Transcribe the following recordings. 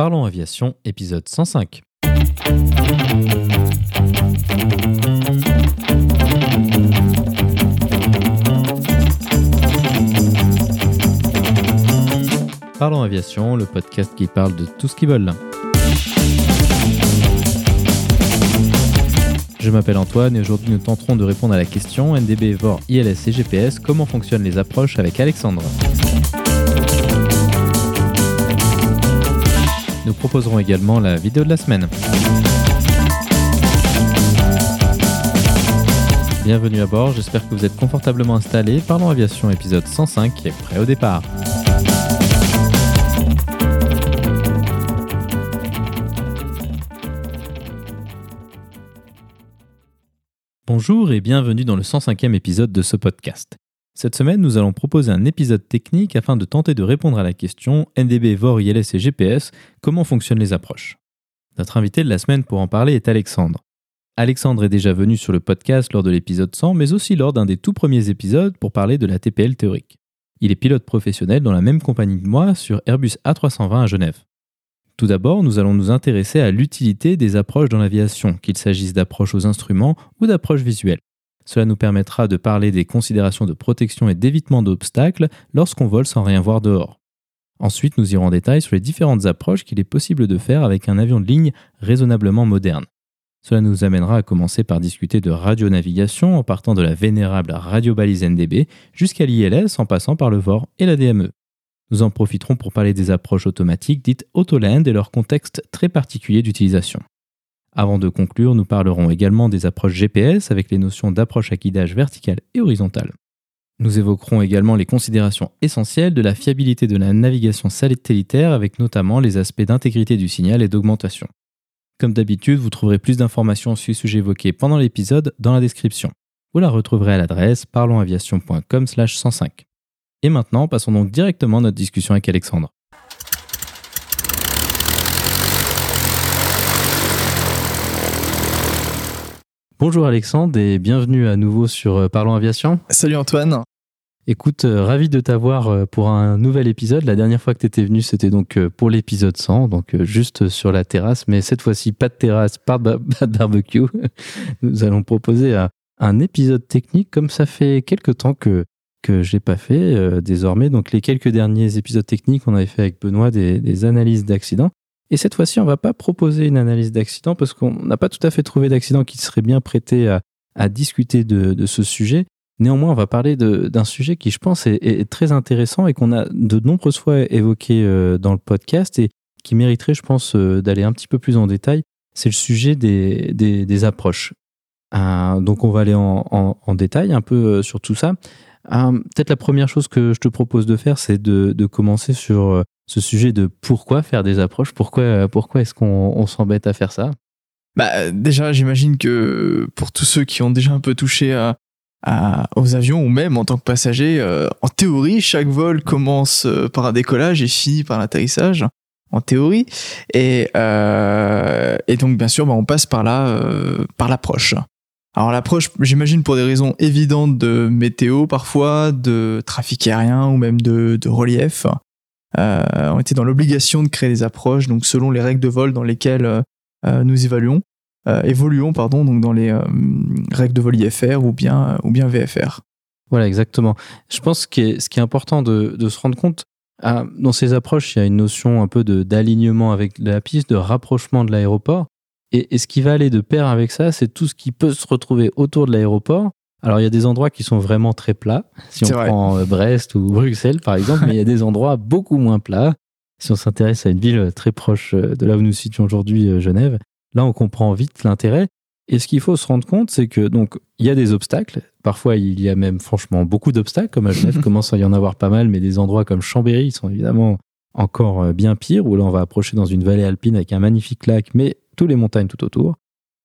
Parlons Aviation, épisode 105. Parlons Aviation, le podcast qui parle de tout ce qui vole. Je m'appelle Antoine et aujourd'hui nous tenterons de répondre à la question NDB, VOR, ILS et GPS, comment fonctionnent les approches avec Alexandre? Nous proposerons également la vidéo de la semaine. Bienvenue à bord, j'espère que vous êtes confortablement installés. Parlons Aviation épisode 105 est prêt au départ. Bonjour et bienvenue dans le 105e épisode de ce podcast. Cette semaine, nous allons proposer un épisode technique afin de tenter de répondre à la question NDB, VOR, ILS et GPS, comment fonctionnent les approches? Notre invité de la semaine pour en parler est Alexandre. Alexandre est déjà venu sur le podcast lors de l'épisode 100, mais aussi lors d'un des tout premiers épisodes pour parler de la TPL théorique. Il est pilote professionnel dans la même compagnie que moi sur Airbus A320 à Genève. Tout d'abord, nous allons nous intéresser à l'utilité des approches dans l'aviation, qu'il s'agisse d'approches aux instruments ou d'approches visuelles. Cela nous permettra de parler des considérations de protection et d'évitement d'obstacles lorsqu'on vole sans rien voir dehors. Ensuite, nous irons en détail sur les différentes approches qu'il est possible de faire avec un avion de ligne raisonnablement moderne. Cela nous amènera à commencer par discuter de radionavigation en partant de la vénérable radiobalise NDB jusqu'à l'ILS en passant par le VOR et la DME. Nous en profiterons pour parler des approches automatiques dites Autoland et leur contexte très particulier d'utilisation. Avant de conclure, nous parlerons également des approches GPS avec les notions d'approche à guidage verticale et horizontale. Nous évoquerons également les considérations essentielles de la fiabilité de la navigation satellitaire avec notamment les aspects d'intégrité du signal et d'augmentation. Comme d'habitude, vous trouverez plus d'informations sur les sujets évoqués pendant l'épisode dans la description. Vous la retrouverez à l'adresse parlonsaviation.com/105. Et maintenant, passons donc directement à notre discussion avec Alexandre. Bonjour Alexandre et bienvenue à nouveau sur euh, Parlons Aviation. Salut Antoine. Écoute, euh, ravi de t'avoir euh, pour un nouvel épisode. La dernière fois que tu étais venu, c'était donc pour l'épisode 100, donc juste sur la terrasse, mais cette fois-ci pas de terrasse, pas de, barbecue. Nous allons proposer un épisode technique comme ça fait quelques temps que que je n'ai pas fait désormais. Donc les quelques derniers épisodes techniques, on avait fait avec Benoît des, analyses d'accidents. Et cette fois-ci, on va pas proposer une analyse d'accident parce qu'on n'a pas tout à fait trouvé d'accident qui serait bien prêté à, discuter de, ce sujet. Néanmoins, on va parler d'un sujet qui, je pense, est, très intéressant et qu'on a de nombreuses fois évoqué euh, dans le podcast et qui mériterait, je pense, euh, d'aller un petit peu plus en détail. C'est le sujet des, des, approches. donc, on va aller en, en, détail un peu sur tout ça. Euh, peut-être la première chose que je te propose de faire, c'est de, commencer sur euh, ce sujet de pourquoi faire des approches, pourquoi, euh, pourquoi est-ce qu'on s'embête à faire ça? Bah, Déjà, j'imagine que pour tous ceux qui ont déjà un peu touché aux avions ou même en tant que passager, en théorie, chaque vol commence par un décollage et finit par l'atterrissage. En théorie, et, et donc bien sûr, bah, on passe par là, par l'approche. Alors l'approche, j'imagine pour des raisons évidentes de météo parfois, de trafic aérien ou même de, relief, euh, on était dans l'obligation de créer des approches, donc selon les règles de vol dans lesquelles euh, nous évaluons, euh, évoluons pardon, donc dans les règles de vol IFR ou bien ou bien VFR. Voilà, exactement. Je pense que ce qui est important de, se rendre compte, dans ces approches, il y a une notion un peu d'alignement avec la piste, de rapprochement de l'aéroport. Et, ce qui va aller de pair avec ça, c'est tout ce qui peut se retrouver autour de l'aéroport. Alors, il y a des endroits qui sont vraiment très plats, si on prend euh, Brest ou Bruxelles, par exemple, mais il y a des endroits beaucoup moins plats. Si on s'intéresse à une ville très proche euh, de là où nous situons aujourd'hui, euh, Genève, là, on comprend vite l'intérêt. Et ce qu'il faut se rendre compte, c'est que donc il y a des obstacles. Parfois, il y a même franchement beaucoup d'obstacles, comme à Genève, commence à y en avoir pas mal, mais des endroits comme Chambéry sont évidemment encore bien pires, où là, on va approcher dans une vallée alpine avec un magnifique lac, mais les montagnes tout autour.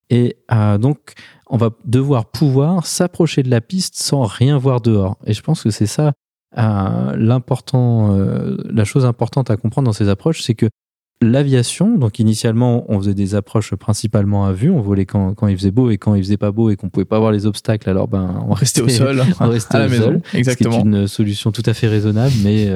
Et euh, donc, on va devoir pouvoir s'approcher de la piste sans rien voir dehors. Et je pense que c'est ça euh, l'important, euh, la chose importante à comprendre dans ces approches, c'est que l'aviation, donc initialement, on faisait des approches principalement à vue, on volait quand, quand il faisait beau et quand il faisait pas beau et qu'on pouvait pas voir les obstacles, alors ben on restait au sol, on restait au sol, exactement. C'est une solution tout à fait raisonnable, mais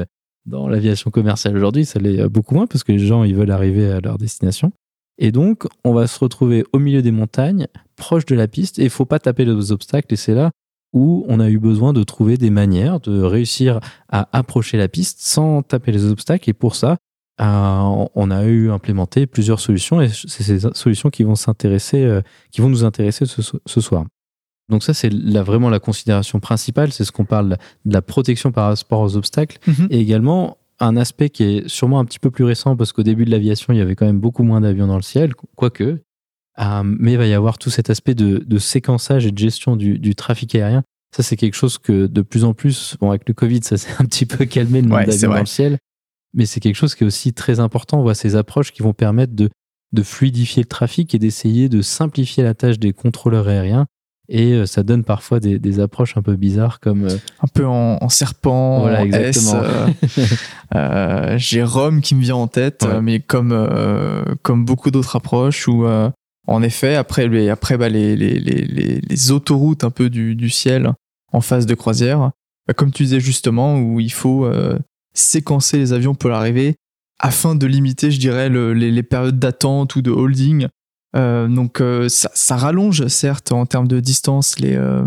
dans l'aviation commerciale aujourd'hui, ça l'est beaucoup moins parce que les gens ils veulent arriver à leur destination. Et donc, on va se retrouver au milieu des montagnes, proche de la piste, et il faut pas taper les obstacles. Et c'est là où on a eu besoin de trouver des manières de réussir à approcher la piste sans taper les obstacles. Et pour ça, euh, on a eu implémenté plusieurs solutions, et c'est ces solutions qui vont s'intéresser, euh, qui vont nous intéresser ce, soir. Donc ça, c'est vraiment la considération principale, c'est ce qu'on parle de la protection par rapport aux obstacles, mm-hmm. et également un aspect qui est sûrement un petit peu plus récent parce qu'au début de l'aviation, il y avait quand même beaucoup moins d'avions dans le ciel, quoique. Euh, mais il va y avoir tout cet aspect de, séquençage et de gestion du, trafic aérien. Ça, c'est quelque chose que de plus en plus, bon, avec le Covid, ça s'est un petit peu calmé le nombre d'avions dans le ciel. Mais c'est quelque chose qui est aussi très important. On voit ces approches qui vont permettre de, de fluidifier le trafic et d'essayer de simplifier la tâche des contrôleurs aériens et euh, ça donne parfois des, des, approches un peu bizarres comme euh, un peu en, serpent voilà, exactement. Euh, j'ai Rome qui me vient en tête mais comme comme beaucoup d'autres approches où en effet après les après bah, les, les, les, les, autoroutes un peu du, du ciel en phase de croisière bah, comme tu disais justement où il faut séquencer les avions pour l'arrivée afin de limiter je dirais les, les périodes d'attente ou de holding euh, donc euh, ça, rallonge certes en termes de distance les, euh,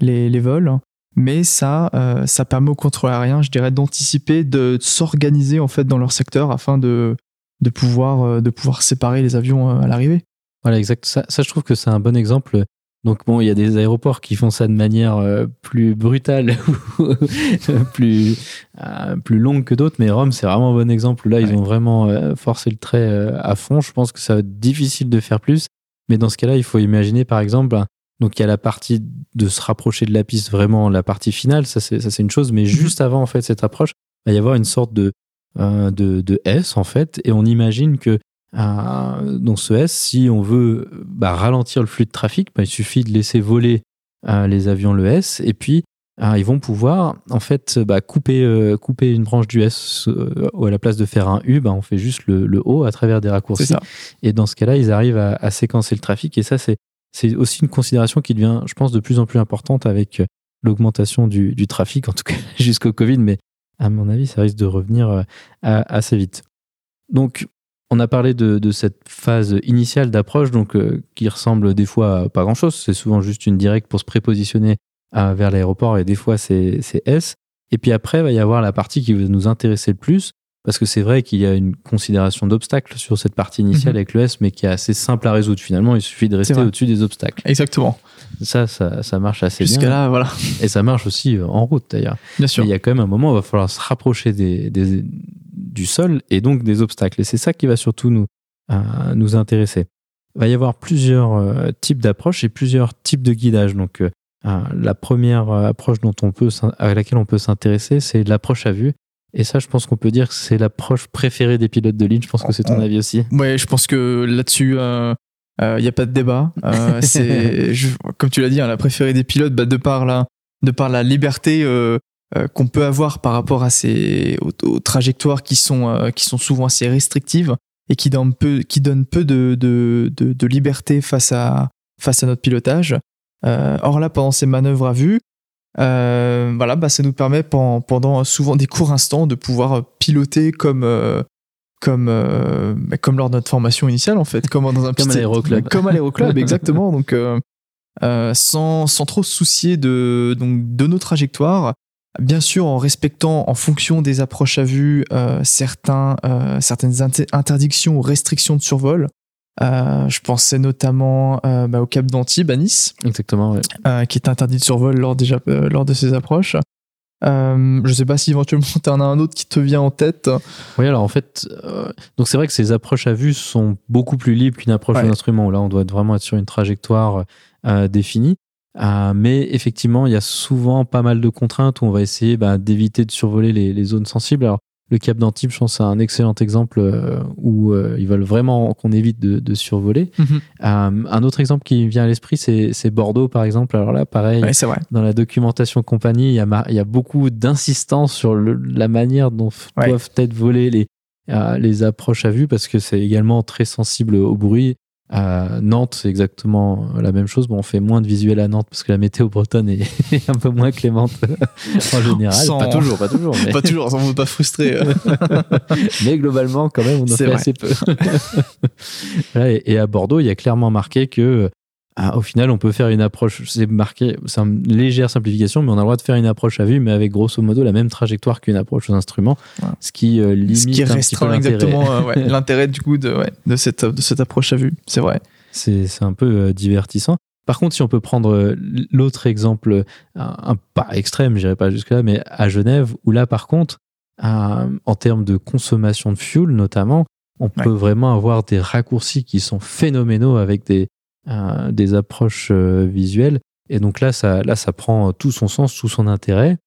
les, les, vols, mais ça, ça permet au contrôle aérien, je dirais, d'anticiper, de, s'organiser en fait dans leur secteur afin de, de, pouvoir, de pouvoir séparer les avions à l'arrivée. Voilà, exact. Ça, ça, je trouve que c'est un bon exemple donc bon, il y a des aéroports qui font ça de manière euh, plus brutale plus euh, plus longue que d'autres, mais Rome c'est vraiment un bon exemple. Là, ils ont vraiment euh, forcé le trait à fond. Je pense que ça va être difficile de faire plus, mais dans ce cas-là, il faut imaginer par exemple. Donc il y a la partie de se rapprocher de la piste, vraiment la partie finale, ça c'est ça c'est une chose, mais mhm. juste avant en fait cette approche, il va y avoir une sorte de de, de S en fait, et on imagine que euh, dans ce S, si on veut bah, ralentir le flux de trafic, bah, il suffit de laisser voler euh, les avions le S et puis euh, ils vont pouvoir en fait bah, couper, couper une branche du S ou à la place de faire un U, on fait juste le, le O à travers des raccourcis. Et dans ce cas-là, ils arrivent à, à, séquencer le trafic et ça, c'est, c'est aussi une considération qui devient, je pense, de plus en plus importante avec l'augmentation du, du trafic, en tout cas jusqu'au Covid, mais à mon avis, ça risque de revenir assez vite. Donc, on a parlé de, cette phase initiale d'approche, donc euh, qui ressemble des fois à pas grand-chose. C'est souvent juste une directe pour se prépositionner vers l'aéroport et des fois c'est S. Et puis après, il va y avoir la partie qui va nous intéresser le plus, parce que c'est vrai qu'il y a une considération d'obstacles sur cette partie initiale mhm. avec le S, mais qui est assez simple à résoudre. Finalement, il suffit de rester au-dessus des obstacles. Exactement. Ça, ça, marche assez bien. Jusqu'à là, voilà. Et ça marche aussi euh, en route d'ailleurs. Bien sûr. il y a quand même un moment où il va falloir se rapprocher des, du sol et donc des obstacles. Et c'est ça qui va surtout nous, euh, nous intéresser. Il va y avoir plusieurs euh, types d'approches et plusieurs types de guidage. Donc, euh, la première approche dont on peut, à laquelle on peut s'intéresser, c'est l'approche à vue. Et ça, je pense qu'on peut dire que c'est l'approche préférée des pilotes de ligne. Je pense que c'est ton avis aussi. Ouais, je pense que là-dessus, il n'y a pas de débat. c'est, comme tu l'as dit, hein, la préférée des pilotes, bah, de par la, de par la liberté euh, qu'on peut avoir par rapport à ces aux, trajectoires qui sont euh, qui sont souvent assez restrictives et qui donnent peu qui donnent peu de, de, de, liberté face à face à notre pilotage. Euh, or là, pendant ces manœuvres à vue, voilà, bah, ça nous permet pendant, pendant, souvent des courts instants de pouvoir piloter comme comme bah, comme lors de notre formation initiale en fait, comme dans un comme à l'aéroclub, comme à l'aéroclub exactement. Donc sans sans trop se soucier de donc de nos trajectoires Bien sûr, en respectant en fonction des approches à vue euh, certains, euh, certaines interdictions ou restrictions de survol. Euh, je pensais notamment bah, au Cap d'Antibes à Nice. Exactement, qui est interdit de survol lors, déjà, lors de ces approches. je ne sais pas si éventuellement tu en as un autre qui te vient en tête. Oui, alors en fait, donc c'est vrai que ces approches à vue sont beaucoup plus libres qu'une approche ouais. d'instrument. Là, on doit vraiment être sur une trajectoire définie. Euh, mais effectivement, il y a souvent pas mal de contraintes où on va essayer bah, d'éviter de survoler les, zones sensibles. Alors, le Cap d'Antibes, je pense, c'est un excellent exemple euh, où euh, ils veulent vraiment qu'on évite de, survoler. Mhm. un autre exemple qui vient à l'esprit, c'est Bordeaux, par exemple. Alors là, pareil, dans la documentation compagnie, il y a, il y a beaucoup d'insistance sur la manière dont doivent être volées les, les approches à vue parce que c'est également très sensible au bruit À Nantes, c'est exactement la même chose. Bon, on fait moins de visuels à Nantes parce que la météo bretonne est un peu moins clémente en général. Sans- Pas toujours, pas toujours. Mais, Pas toujours, on ne veut pas frustrer. euh. mais globalement, quand même, on en fait vrai. assez peu. Et, et à Bordeaux, il y a clairement marqué que, ah, au final, on peut faire une approche. C'est marqué, c'est une légère simplification, mais on a le droit de faire une approche à vue, mais avec grosso modo la même trajectoire qu'une approche aux instruments, ce qui euh, limite Ce qui un petit peu restreint l'intérêt. exactement euh, ouais, l'intérêt du coup de, ouais, de, cette, de cette approche à vue. C'est vrai. C'est un peu euh, divertissant. Par contre, si on peut prendre l'autre exemple, un, un- pas extrême, j'irai pas jusque-là, mais à Genève, où là, par contre, en termes de consommation de fuel notamment, on peut vraiment avoir des raccourcis qui sont phénoménaux avec des, euh, des approches euh, visuelles. Et donc là ça, là, ça prend tout son sens, tout son intérêt.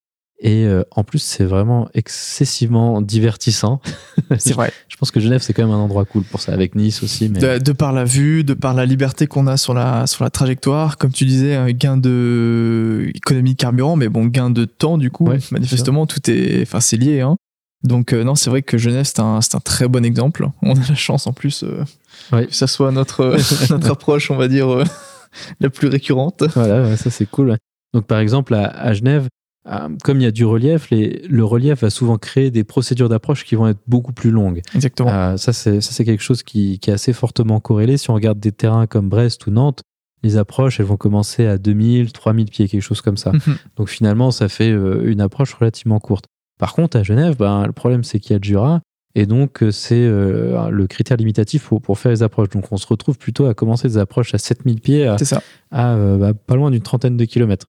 Et euh, en plus, c'est vraiment excessivement divertissant. C'est vrai. Je pense que Genève, c'est quand même un endroit cool pour ça, avec Nice aussi. Mais... De, de par la vue, de par la liberté qu'on a sur la, sur la trajectoire, comme tu disais, un gain de économie de carburant, mais bon, gain de temps du coup. Ouais, manifestement, tout est, enfin, c'est lié. Hein. Donc euh, non, c'est vrai que Genève, c'est un, un très bon exemple. On a la chance en plus euh, Ouais. que ça soit notre, notre approche, on va dire, euh, la plus récurrente. Voilà, ça c'est cool. Donc par exemple à, à Genève, euh, comme il y a du relief, les- le relief va souvent créer des procédures d'approche qui vont être beaucoup plus longues. Exactement. Euh, ça c'est quelque chose qui, qui est assez fortement corrélé. Si on regarde des terrains comme Brest ou Nantes, les approches elles vont commencer à 2000, 3000 pieds, quelque chose comme ça. Mhm. Donc finalement ça fait euh, une approche relativement courte. Par contre à Genève, ben, le problème c'est qu'il y a le Jura. Et donc, euh, c'est euh, le critère limitatif pour, pour faire les approches. Donc, on se retrouve plutôt à commencer des approches à 7000 pieds, à, ça. à euh, bah, pas loin d'une trentaine de kilomètres.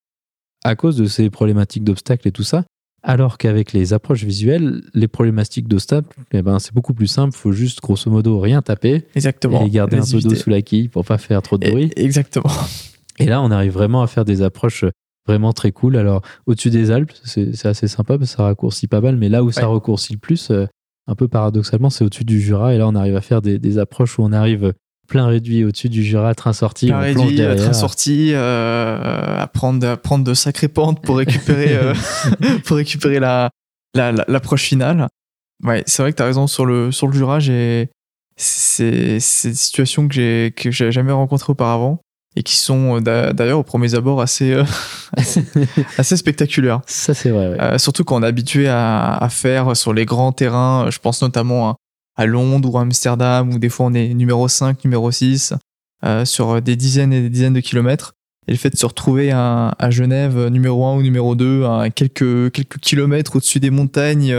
À cause de ces problématiques d'obstacles et tout ça, alors qu'avec les approches visuelles, les problématiques d'obstacles, eh ben, c'est beaucoup plus simple. Il faut juste, grosso modo, rien taper Exactement. et garder un peu d'eau sous la quille pour pas faire trop de bruit. Exactement. Et là, on arrive vraiment à faire des approches vraiment très cool. Alors, au-dessus des Alpes, c'est assez sympa parce que ça raccourcit pas mal, mais là où ça Ouais. raccourcit le plus, euh, un peu paradoxalement, c'est au-dessus du Jura. Et là, on arrive à faire des, des approches où on arrive plein réduit au-dessus du Jura, train sorti, on plonge réduit, derrière. être sorti, euh, à prendre, à prendre de sacrées pentes pour récupérer, euh, pour récupérer la, la, la- l'approche finale. Ouais, c'est vrai que tu as raison sur le, sur le Jura, j'ai, c'est, c'est des situations que j'ai, que j'ai jamais rencontrées auparavant et qui sont euh, d'a- d'ailleurs au premier abord assez, euh, assez spectaculaires. Ça, c'est vrai. ouais. Euh, surtout quand on est habitué à, à faire sur les grands terrains, je pense notamment à, à Londres ou à Amsterdam, où des fois on est numéro 5, numéro 6, euh, sur des dizaines et des dizaines de kilomètres. Et le fait de se retrouver à, à Genève, euh, numéro 1 ou numéro 2, à quelques, quelques kilomètres au-dessus des montagnes,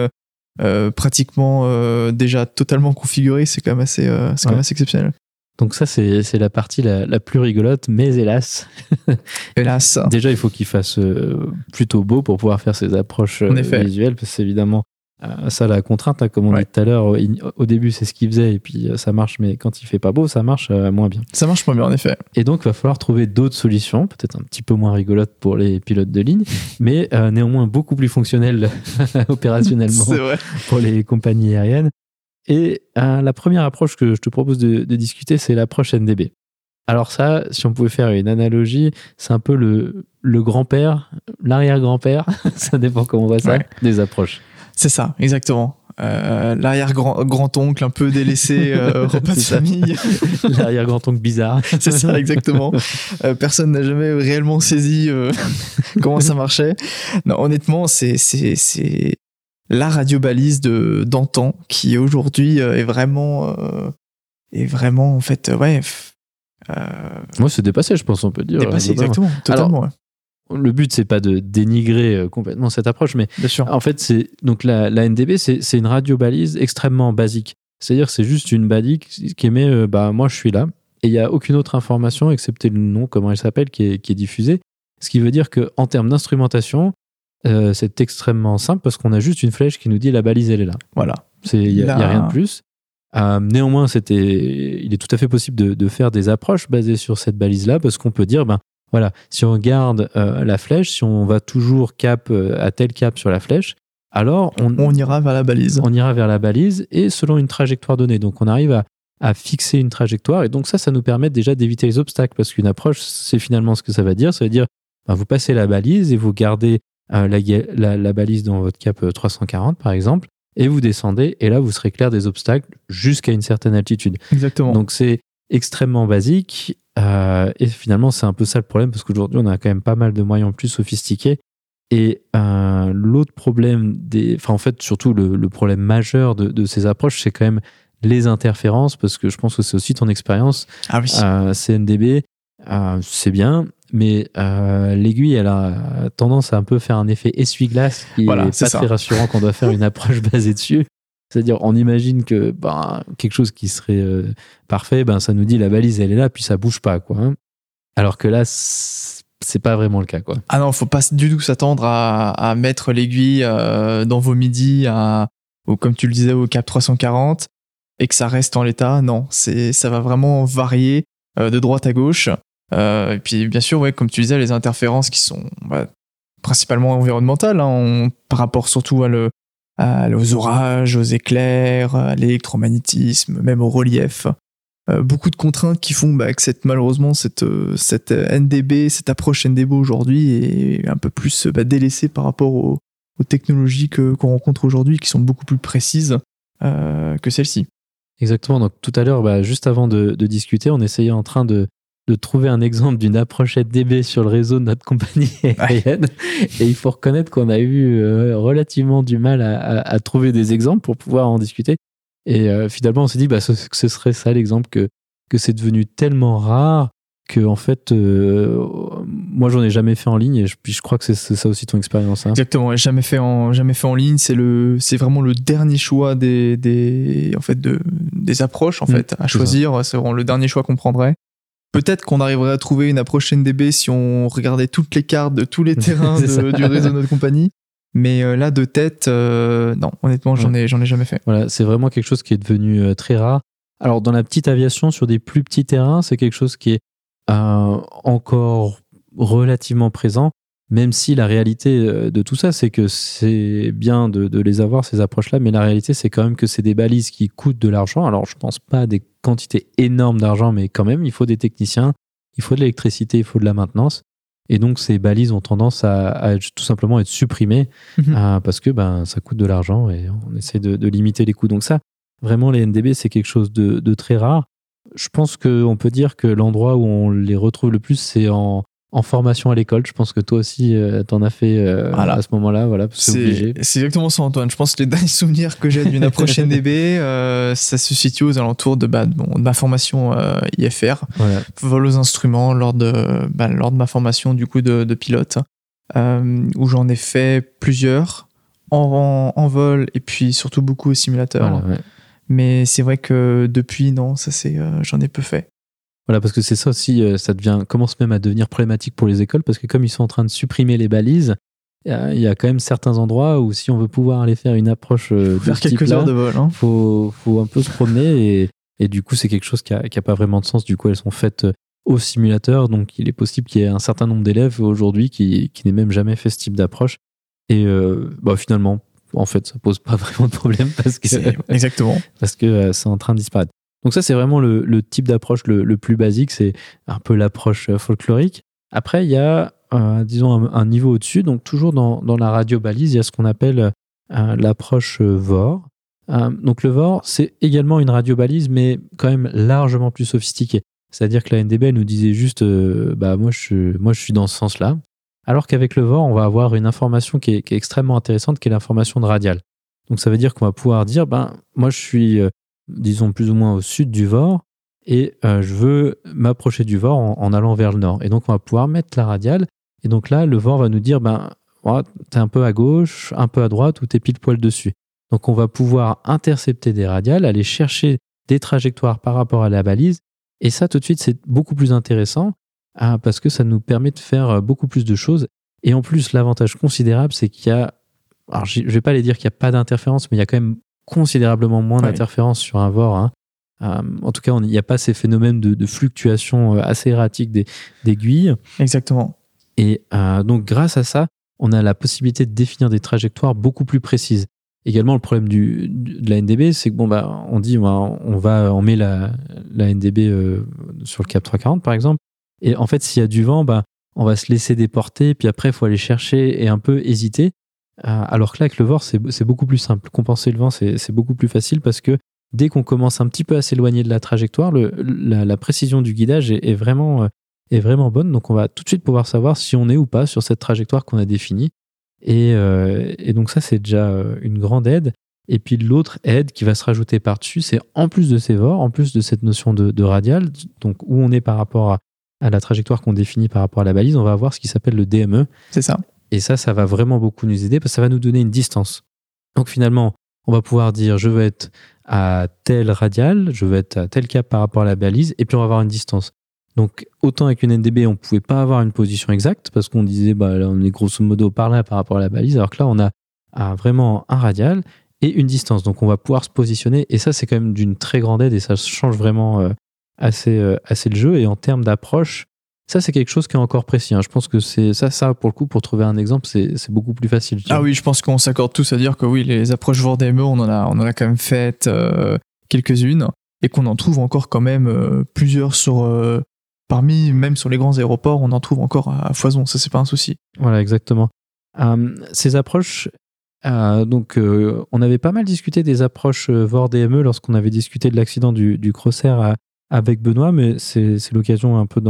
pratiquement euh, déjà totalement configuré, c'est quand même assez, euh, c'est quand même assez exceptionnel. Donc ça, c'est la partie la, la plus rigolote, mais hélas, Hélas. déjà, il faut qu'il fasse euh, plutôt beau pour pouvoir faire ces approches euh, visuelles, parce que c'est évidemment euh, ça la contrainte, hein, comme on Ouais. dit tout à l'heure, au, début c'est ce qu'il faisait, et puis ça marche, mais quand il fait pas beau, ça marche euh, moins bien. Ça marche pas bien en effet. Et donc, il va falloir trouver d'autres solutions, peut-être un petit peu moins rigolotes pour les pilotes de ligne, mais euh, néanmoins beaucoup plus fonctionnelles opérationnellement pour les compagnies aériennes. Et euh, la première approche que je te propose de, de discuter, c'est l'approche NDB. Alors ça, si on pouvait faire une analogie, c'est un peu le, le grand-père, l'arrière-grand-père, ça dépend comment on voit ça, Ouais. des approches. C'est ça, exactement. Euh, L'arrière-grand-oncle un peu délaissé, euh, repas de famille. L'arrière-grand-oncle bizarre. C'est ça, exactement. Euh, personne n'a jamais réellement saisi euh, comment ça marchait. Non, honnêtement, c'est c'est c'est la radio balise de d'antan qui aujourd'hui euh, est vraiment euh, est vraiment en fait euh, ouais Moi, c'est dépassé, je pense, on peut dire. dépassé exactement, totalement. ouais. Le but, c'est pas de dénigrer complètement cette approche, mais Bien sûr. En fait, c'est donc la, la NDB, c'est une radio balise extrêmement basique. C'est-à-dire, c'est juste une balise qui émet, bah moi je suis là, et il y a aucune autre information excepté le nom, comment elle s'appelle, qui est, qui est diffusée. Ce qui veut dire que en termes d'instrumentation, euh, c'est extrêmement simple parce qu'on a juste une flèche qui nous dit la balise elle est là. Voilà. Il y, a- rien de plus. Euh, néanmoins, c'était, il est tout à fait possible de, de faire des approches basées sur cette balise-là parce qu'on peut dire, ben voilà, si on garde euh, la flèche, si on va toujours cap à tel cap sur la flèche, alors on, On ira vers la balise. on ira vers la balise et selon une trajectoire donnée. Donc on arrive à, à fixer une trajectoire et donc ça, ça nous permet déjà d'éviter les obstacles parce qu'une approche, c'est finalement ce que ça va dire. Ça veut dire, ben, vous passez la balise et vous gardez la, ga- la- la balise dans votre cap euh, 340 par exemple et vous descendez et là vous serez clair des obstacles jusqu'à une certaine altitude. Exactement. Donc c'est extrêmement basique. Euh, et finalement, c'est un peu ça le problème parce qu'aujourd'hui, on a quand même pas mal de moyens plus sophistiqués. Et euh, l'autre problème, des, enfin en fait, surtout le, problème majeur de, ces approches, c'est quand même les interférences parce que je pense que c'est aussi ton expérience. Ah oui. Euh, CNDB, c'est bien, mais l'aiguille, elle a tendance à un peu faire un effet essuie-glace qui voilà, est pas très rassurant quand on doit faire une approche basée dessus. C'est-à-dire, on imagine que ben, quelque chose qui serait euh, parfait, ben, ça nous dit la balise, elle est là, puis ça bouge pas. Quoi, hein. Alors que là, c'est pas vraiment le cas. Quoi. Ah non, faut pas du tout s'attendre à, mettre l'aiguille euh, dans vos midis, à, ou comme tu le disais, au cap 340, et que ça reste en l'état. Non, c'est ça va vraiment varier euh, de droite à gauche. Et puis, bien sûr, ouais, comme tu disais, les interférences qui sont bah, principalement environnementales, hein, par rapport surtout aux orages, aux éclairs, à l'électromagnétisme, même au relief. Euh, beaucoup de contraintes qui font bah, que cette, malheureusement cette, euh, cette NDB, cette approche NDB aujourd'hui est un peu plus bah, délaissée par rapport aux, technologies qu'on rencontre aujourd'hui qui sont beaucoup plus précises euh, que celles-ci. Exactement. Donc tout à l'heure, bah, juste avant de, de, discuter, on essayait en train de, de trouver un exemple d'une approche DB sur le réseau de notre compagnie aérienne. Et il faut reconnaître qu'on a eu euh, relativement du mal à, trouver des exemples pour pouvoir en discuter. Et euh, finalement, on s'est dit bah, ce, ce serait ça l'exemple que, que c'est devenu tellement rare que en fait, euh, moi, j'en ai jamais fait en ligne. Et je, puis je crois que c'est ça aussi ton expérience. Hein. Exactement. Jamais fait en jamais fait en ligne. C'est le c'est vraiment le dernier choix des, des en fait de des approches en mmh, fait à choisir. C'est vraiment le dernier choix qu'on prendrait. Peut-être qu'on arriverait à trouver une approche NDB si on regardait toutes les cartes de tous les terrains du réseau de notre compagnie. Mais euh, là, de tête, euh, non, honnêtement, j'en ai, j'en ai jamais fait. Voilà, c'est vraiment quelque chose qui est devenu euh, très rare. Alors, dans la petite aviation, sur des plus petits terrains, c'est quelque chose qui est encore relativement présent même si la réalité de tout ça, c'est que c'est bien de, les avoir, ces approches-là, mais la réalité, c'est quand même que c'est des balises qui coûtent de l'argent. Alors, je pense pas à des quantités énormes d'argent, mais quand même, il faut des techniciens, il faut de l'électricité, il faut de la maintenance. Et donc, ces balises ont tendance à, tout simplement être supprimées mhm. euh, parce que ben, ça coûte de l'argent et on essaie de, limiter les coûts. Donc, ça, vraiment, les NDB, c'est quelque chose de, de très rare. Je pense qu'on peut dire que l'endroit où on les retrouve le plus, c'est en, en formation à l'école. Je pense que toi aussi, euh, t'en as fait euh, à ce moment-là. Voilà, c'est exactement ça, Antoine. Je pense que les derniers souvenirs que j'ai d'une approche NDB, euh, ça se situe aux alentours de, bah, de ma formation IFR, vol aux instruments lors de, bah, lors de ma formation du coup de, pilote, où j'en ai fait plusieurs en, en, vol et puis surtout beaucoup au simulateur. Mais c'est vrai que depuis, non, ça c'est, j'en ai peu fait. Voilà, parce que c'est ça aussi, euh, ça devient, commence même à devenir problématique pour les écoles, parce que comme ils sont en train de supprimer les balises, il y a quand même certains endroits où si on veut pouvoir aller faire une approche euh, faire quelques heures de vol, hein. faut, faut, un peu se promener et, et du coup c'est quelque chose qui n'a a pas vraiment de sens. Du coup elles sont faites euh, au simulateur, donc il est possible qu'il y ait un certain nombre d'élèves aujourd'hui qui, qui n'aient même jamais fait ce type d'approche. Et bah, finalement, en fait, ça pose pas vraiment de problème parce que exactement parce que c'est en train de disparaître. Donc ça, c'est vraiment le, type d'approche le, plus basique, c'est un peu l'approche euh, folklorique. Après, il y a, euh, disons, un, niveau au-dessus. Donc toujours dans, la radio balise, il y a ce qu'on appelle euh, l'approche VOR. donc le VOR, c'est également une radio balise, mais quand même largement plus sophistiquée. C'est-à-dire que la NDB nous disait juste, bah moi je, moi je suis dans ce sens-là. Alors qu'avec le VOR, on va avoir une information qui est, qui est extrêmement intéressante, qui est l'information de radial. Donc ça veut dire qu'on va pouvoir dire, ben moi je suis disons plus ou moins au sud du Vor, et euh, je veux m'approcher du Vor en, allant vers le nord. Et donc on va pouvoir mettre la radiale, et donc là le Vor va nous dire, ben, tu es un peu à gauche, un peu à droite, ou tu es pile poil dessus. Donc on va pouvoir intercepter des radiales, aller chercher des trajectoires par rapport à la balise, et ça tout de suite c'est beaucoup plus intéressant, hein, parce que ça nous permet de faire euh, beaucoup plus de choses. Et en plus, l'avantage considérable, c'est qu'il y a alors je ne vais pas aller dire qu'il n'y a pas d'interférence, mais il y a quand même considérablement moins d'interférences sur un VOR. Hein. Euh, en tout cas, il n'y a pas ces phénomènes de, fluctuation euh, assez erratique des, aiguilles. Exactement. Et euh, donc, grâce à ça, on a la possibilité de définir des trajectoires beaucoup plus précises. Également, le problème du, de la NDB, c'est que bon, bah, on dit, on va, on met la, la NDB sur le cap 340, par exemple. Et en fait, s'il y a du vent, bah, on va se laisser déporter, puis après, il faut aller chercher et un peu hésiter. Euh, alors que là, avec le VOR, c'est beaucoup plus simple. Compenser le vent, c'est beaucoup plus facile parce que dès qu'on commence un petit peu à s'éloigner de la trajectoire, la, précision du guidage est, est vraiment, bonne. Donc, on va tout de suite pouvoir savoir si on est ou pas sur cette trajectoire qu'on a définie. Et, et donc, ça, c'est déjà une grande aide. Et puis l'autre aide qui va se rajouter par-dessus, c'est en plus de ces VOR, en plus de cette notion de, de radial, donc où on est par rapport à, à la trajectoire qu'on définit par rapport à la balise, on va avoir ce qui s'appelle le DME. C'est ça. Et ça, ça va vraiment beaucoup nous aider parce que ça va nous donner une distance. Donc finalement, on va pouvoir dire je veux être à tel radial, je veux être à tel cap par rapport à la balise, et puis on va avoir une distance. Donc autant avec une NDB, on ne pouvait pas avoir une position exacte parce qu'on disait bah là, on est grosso modo par là par rapport à la balise, alors que là on a vraiment un radial et une distance. Donc on va pouvoir se positionner et ça c'est quand même d'une très grande aide et ça change vraiment euh, assez, euh, assez le jeu. Et en termes d'approche, ça c'est quelque chose qui est encore précis. Hein. Je pense que c'est ça, ça pour le coup, pour trouver un exemple, c'est beaucoup plus facile. Ah oui, je pense qu'on s'accorde tous à dire que oui, les approches VOR-DME, on en a, on en a quand même fait euh, quelques-unes et qu'on en trouve encore quand même plusieurs sur parmi, même sur les grands aéroports, on en trouve encore à, foison. Ça c'est pas un souci. Voilà, exactement. ces approches, euh, donc, euh, on avait pas mal discuté des approches euh, VOR DME lorsqu'on avait discuté de l'accident du, du Crossair avec Benoît, mais c'est l'occasion un peu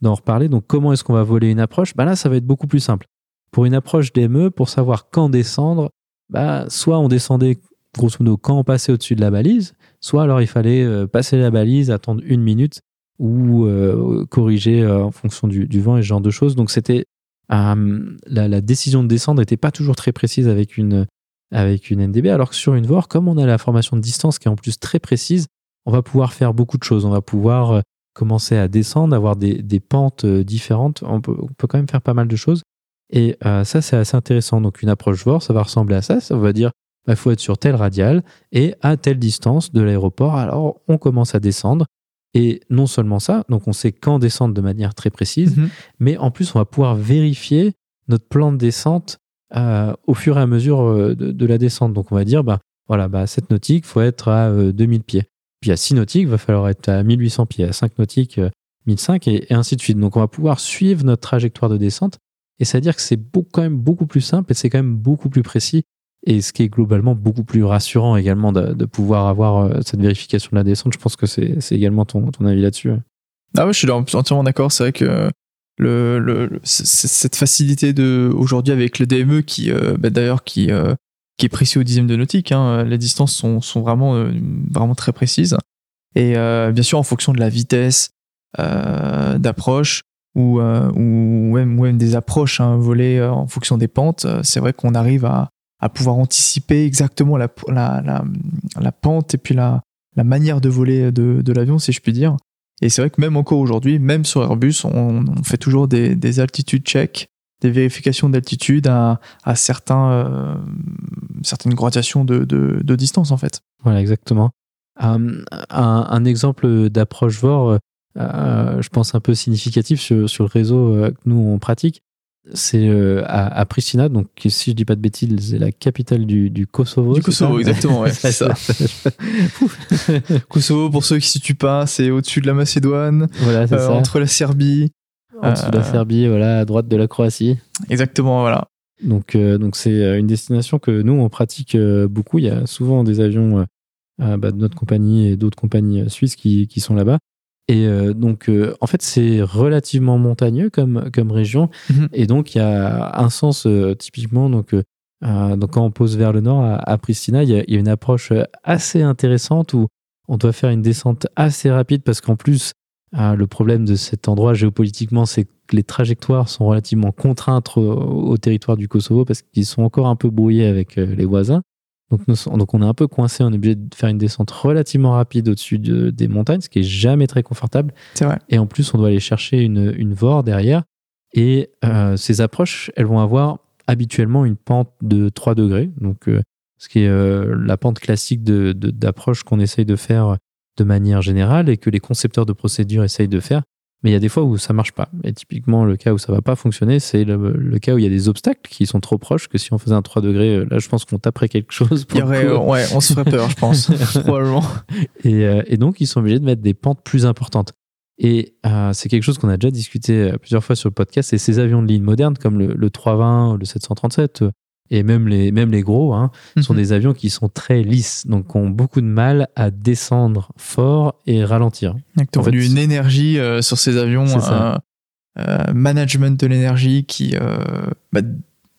d'en reparler. Donc, comment est-ce qu'on va voler une approche? Bah Là, ça va être beaucoup plus simple. Pour une approche DME, pour savoir quand descendre, bah, soit on descendait grosso modo quand on passait au-dessus de la balise, soit alors il fallait passer la balise, attendre une minute ou corriger en fonction du, vent et ce genre de choses. Donc, c'était euh, la, décision de descendre n'était pas toujours très précise avec une, avec une NDB, alors que sur une VOR, comme on a la formation de distance qui est en plus très précise, on va pouvoir faire beaucoup de choses. On va pouvoir euh, commencer à descendre, avoir des, des pentes euh, différentes. On peut, on peut, quand même faire pas mal de choses. Et ça, c'est assez intéressant. Donc, une approche VOR, ça va ressembler à ça. Ça va dire, il bah, faut être sur telle radial et à telle distance de l'aéroport. Alors, on commence à descendre. Et non seulement ça, donc on sait quand descendre de manière très précise, mhm. mais en plus on va pouvoir vérifier notre plan de descente euh, au fur et à mesure euh, de, la descente. Donc on va dire, bah, voilà, bah, 7 nautiques, il faut être à 2000 euh, pieds. Puis à 6 nautiques, il va falloir être à 1800 pieds. À 5 nautiques, 1005 et, et, ainsi de suite. Donc on va pouvoir suivre notre trajectoire de descente. Et c'est-à-dire que c'est quand même beaucoup plus simple et c'est quand même beaucoup plus précis et ce qui est globalement beaucoup plus rassurant également de, pouvoir avoir euh, cette vérification de la descente. Je pense que c'est également ton, ton avis là-dessus. Ah ouais, je suis entièrement d'accord. C'est vrai que le, cette facilité aujourd'hui avec le DME qui, euh, bah, d'ailleurs, qui, euh, qui est précis au dixième de nautique. Hein, les distances sont, sont vraiment, vraiment très précises. Et bien sûr, en fonction de la vitesse d'approche ou, ou même, des approches hein, volées en fonction des pentes, c'est vrai qu'on arrive à, pouvoir anticiper exactement la, la, la, pente et puis la, manière de voler de, l'avion, si je puis dire. Et c'est vrai que même encore aujourd'hui, même sur Airbus, on, on fait toujours des, des altitudes checks, des vérifications d'altitude à, à certains, euh, certaines gradations de, de, de, distance, en fait. Voilà, exactement. Euh, un, un, exemple d'approche VOR, euh, je pense un peu significatif sur, sur le réseau que nous on pratique, c'est à, Pristina, donc si je dis pas de bêtises, c'est la capitale du, du Kosovo. Du Kosovo, exactement, ouais, c'est ça. Kosovo, pour ceux qui ne situent pas, c'est au-dessus de la Macédoine, voilà, entre la Serbie. En dessous de la euh, Serbie, voilà, à droite de la Croatie. Exactement, voilà. Donc, donc c'est une destination que nous on pratique beaucoup. Il y a souvent des avions bah, de notre compagnie et d'autres compagnies suisses qui, qui sont là-bas. Et euh, donc, euh, en fait, c'est relativement montagneux comme, comme région. Mhm. Et donc, il y a un sens euh, typiquement. Donc, donc, quand on pose vers le nord, à, Pristina, il y, a, il y, a, une approche assez intéressante où on doit faire une descente assez rapide parce qu'en plus, le problème de cet endroit géopolitiquement, c'est que les trajectoires sont relativement contraintes au, au territoire du Kosovo parce qu'ils sont encore un peu brouillés avec les voisins. Donc, donc on est un peu coincé, on est obligé de faire une descente relativement rapide au-dessus de, des montagnes, ce qui est jamais très confortable. C'est vrai. Et en plus, on doit aller chercher une, une VOR derrière. Et euh, ces approches, elles vont avoir habituellement une pente de 3 degrés. Donc, euh, ce qui est euh, la pente classique d'approche de, qu'on essaye de faire de manière générale et que les concepteurs de procédures essayent de faire. Mais il y a des fois où ça marche pas. Et typiquement, le cas où ça va pas fonctionner, c'est le, cas où il y a des obstacles qui sont trop proches que si on faisait un 3 degrés, euh, là, je pense qu'on taperait quelque chose. il y aurait, euh, ouais, on se ferait peur, je pense, probablement. Et, euh, et, donc, ils sont obligés de mettre des pentes plus importantes. Et c'est quelque chose qu'on a déjà discuté plusieurs fois sur le podcast. Et ces avions de ligne moderne, comme le, le 320 ou le 737, et même les, même les gros, hein, sont Mhm. des avions qui sont très lisses, donc ont beaucoup de mal à descendre fort et ralentir. En fait, une énergie euh, sur ces avions, ça. euh, euh, management de l'énergie qui, bah,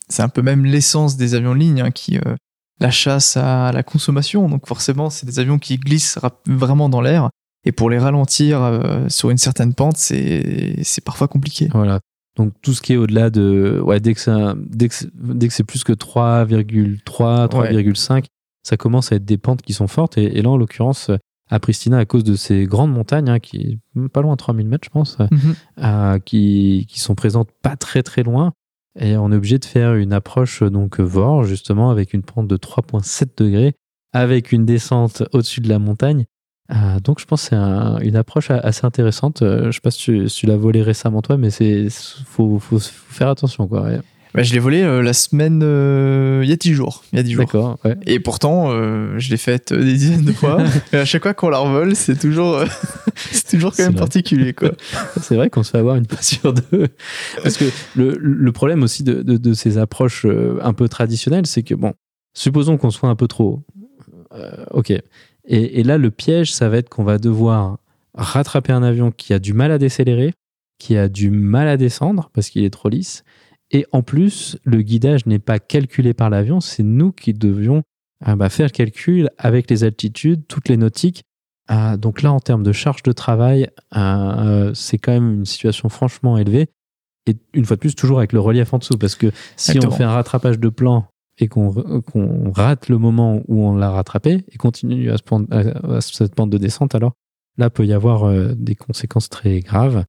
c'est un peu même l'essence des avions de ligne, hein, qui euh, la chasse à la consommation. Donc forcément, c'est des avions qui glissent vraiment dans l'air. Et pour les ralentir euh, sur une certaine pente, c'est c'est parfois compliqué. Voilà. Donc tout ce qui est au-delà de, ouais, dès que ça, dès que c'est- dès que c'est plus que 3,3, 3,5, ça commence à être des pentes qui sont fortes. Et, et là, en l'occurrence, à Pristina, à cause de ces grandes montagnes, hein, qui pas loin de 3000 mètres, je pense, Mhm. euh, qui, qui sont présentes pas très très loin. Et on est obligé de faire une approche donc VOR, justement, avec une pente de 3,7 degrés, avec une descente au-dessus de la montagne. Euh, donc je pense que c'est un- une approche assez intéressante. Euh, je sais pas si tu, si tu l'as volé récemment toi, mais c'est faut, faut, faut faire attention quoi. Ouais. Bah, je l'ai volé euh, la semaine, euh, il y a 10 jours. Il y a 10 jours. D'accord. Ouais. Et pourtant, je l'ai faite des dizaines de fois. et à chaque fois qu'on la revole, c'est toujours, c'est toujours quand C'est même vrai. particulier, quoi. C'est vrai qu'on se fait avoir une fois sur deux. Parce que le, le problème aussi de, de, de ces approches un peu traditionnelles, c'est que, bon, supposons qu'on soit un peu trop ok. Et, et là, le piège, ça va être qu'on va devoir rattraper un avion qui a du mal à décélérer, qui a du mal à descendre parce qu'il est trop lisse. Et en plus, le guidage n'est pas calculé par l'avion, c'est nous qui devions euh, bah, faire le calcul avec les altitudes, toutes les nautiques. Euh, donc là, en termes de charge de travail, euh, c'est quand même une situation franchement élevée. Et une fois de plus, toujours avec le relief en dessous, parce que si Exactement. on fait un rattrapage de plan et qu'on rate le moment où on l'a rattrapé et continue à, se pente- à- à cette pente de descente, alors là peut y avoir euh, des conséquences très graves.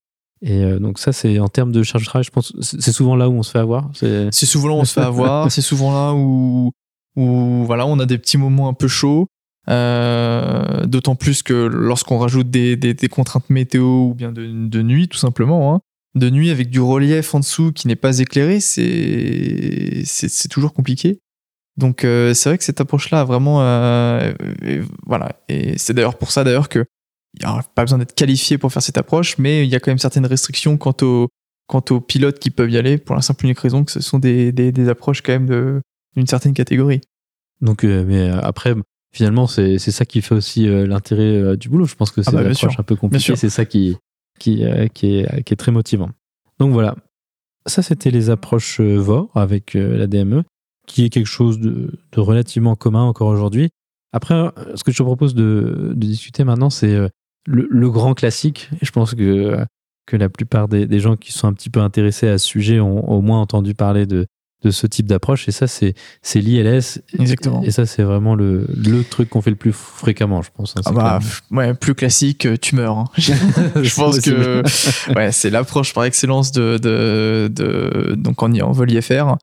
Et euh, donc ça, c'est en termes de charge de travail, je pense, c'est c'est souvent là où on se fait avoir. C'est C'est souvent là où on se fait avoir, c'est souvent là où, où voilà, on a des petits moments un peu chauds. Euh, D'autant plus que lorsqu'on rajoute des, des, des contraintes météo ou bien de, de nuit, tout simplement, hein, de nuit avec du relief en dessous qui n'est pas éclairé, c'est c'est c'est toujours compliqué. Donc euh, c'est vrai que cette approche-là a vraiment, euh, et voilà, et c'est d'ailleurs pour ça d'ailleurs que il n'y a pas besoin d'être qualifié pour faire cette approche, mais il y a quand même certaines restrictions quant au quant aux pilotes qui peuvent y aller pour la simple et unique raison que ce sont des, des, des approches quand même de- d'une certaine catégorie. Donc, euh, mais euh, après, finalement, c'est c'est ça qui fait aussi euh, l'intérêt euh, du boulot. Je pense que c'est bah, une bien approche sûr. un peu compliquée. C'est ça qui, qui, euh, qui, est, qui est très motivant. Donc voilà. Ça, c'était les approches euh, VOR avec euh, la DME, qui est quelque chose de, relativement commun encore aujourd'hui. Après, ce que je te propose de, discuter maintenant, c'est le, grand classique. Et je pense que, que la plupart des gens qui sont un petit peu intéressés à ce sujet ont au moins entendu parler de, de ce type d'approche. Et ça, c'est c'est l'ILS. Exactement. Et ça, c'est vraiment le, le truc qu'on fait le plus fréquemment, je pense. hein. Ah bah, ouais, plus classique, euh, tu meurs. hein. Je pense que ouais, c'est l'approche par excellence de, de, de donc en, en vol IFR.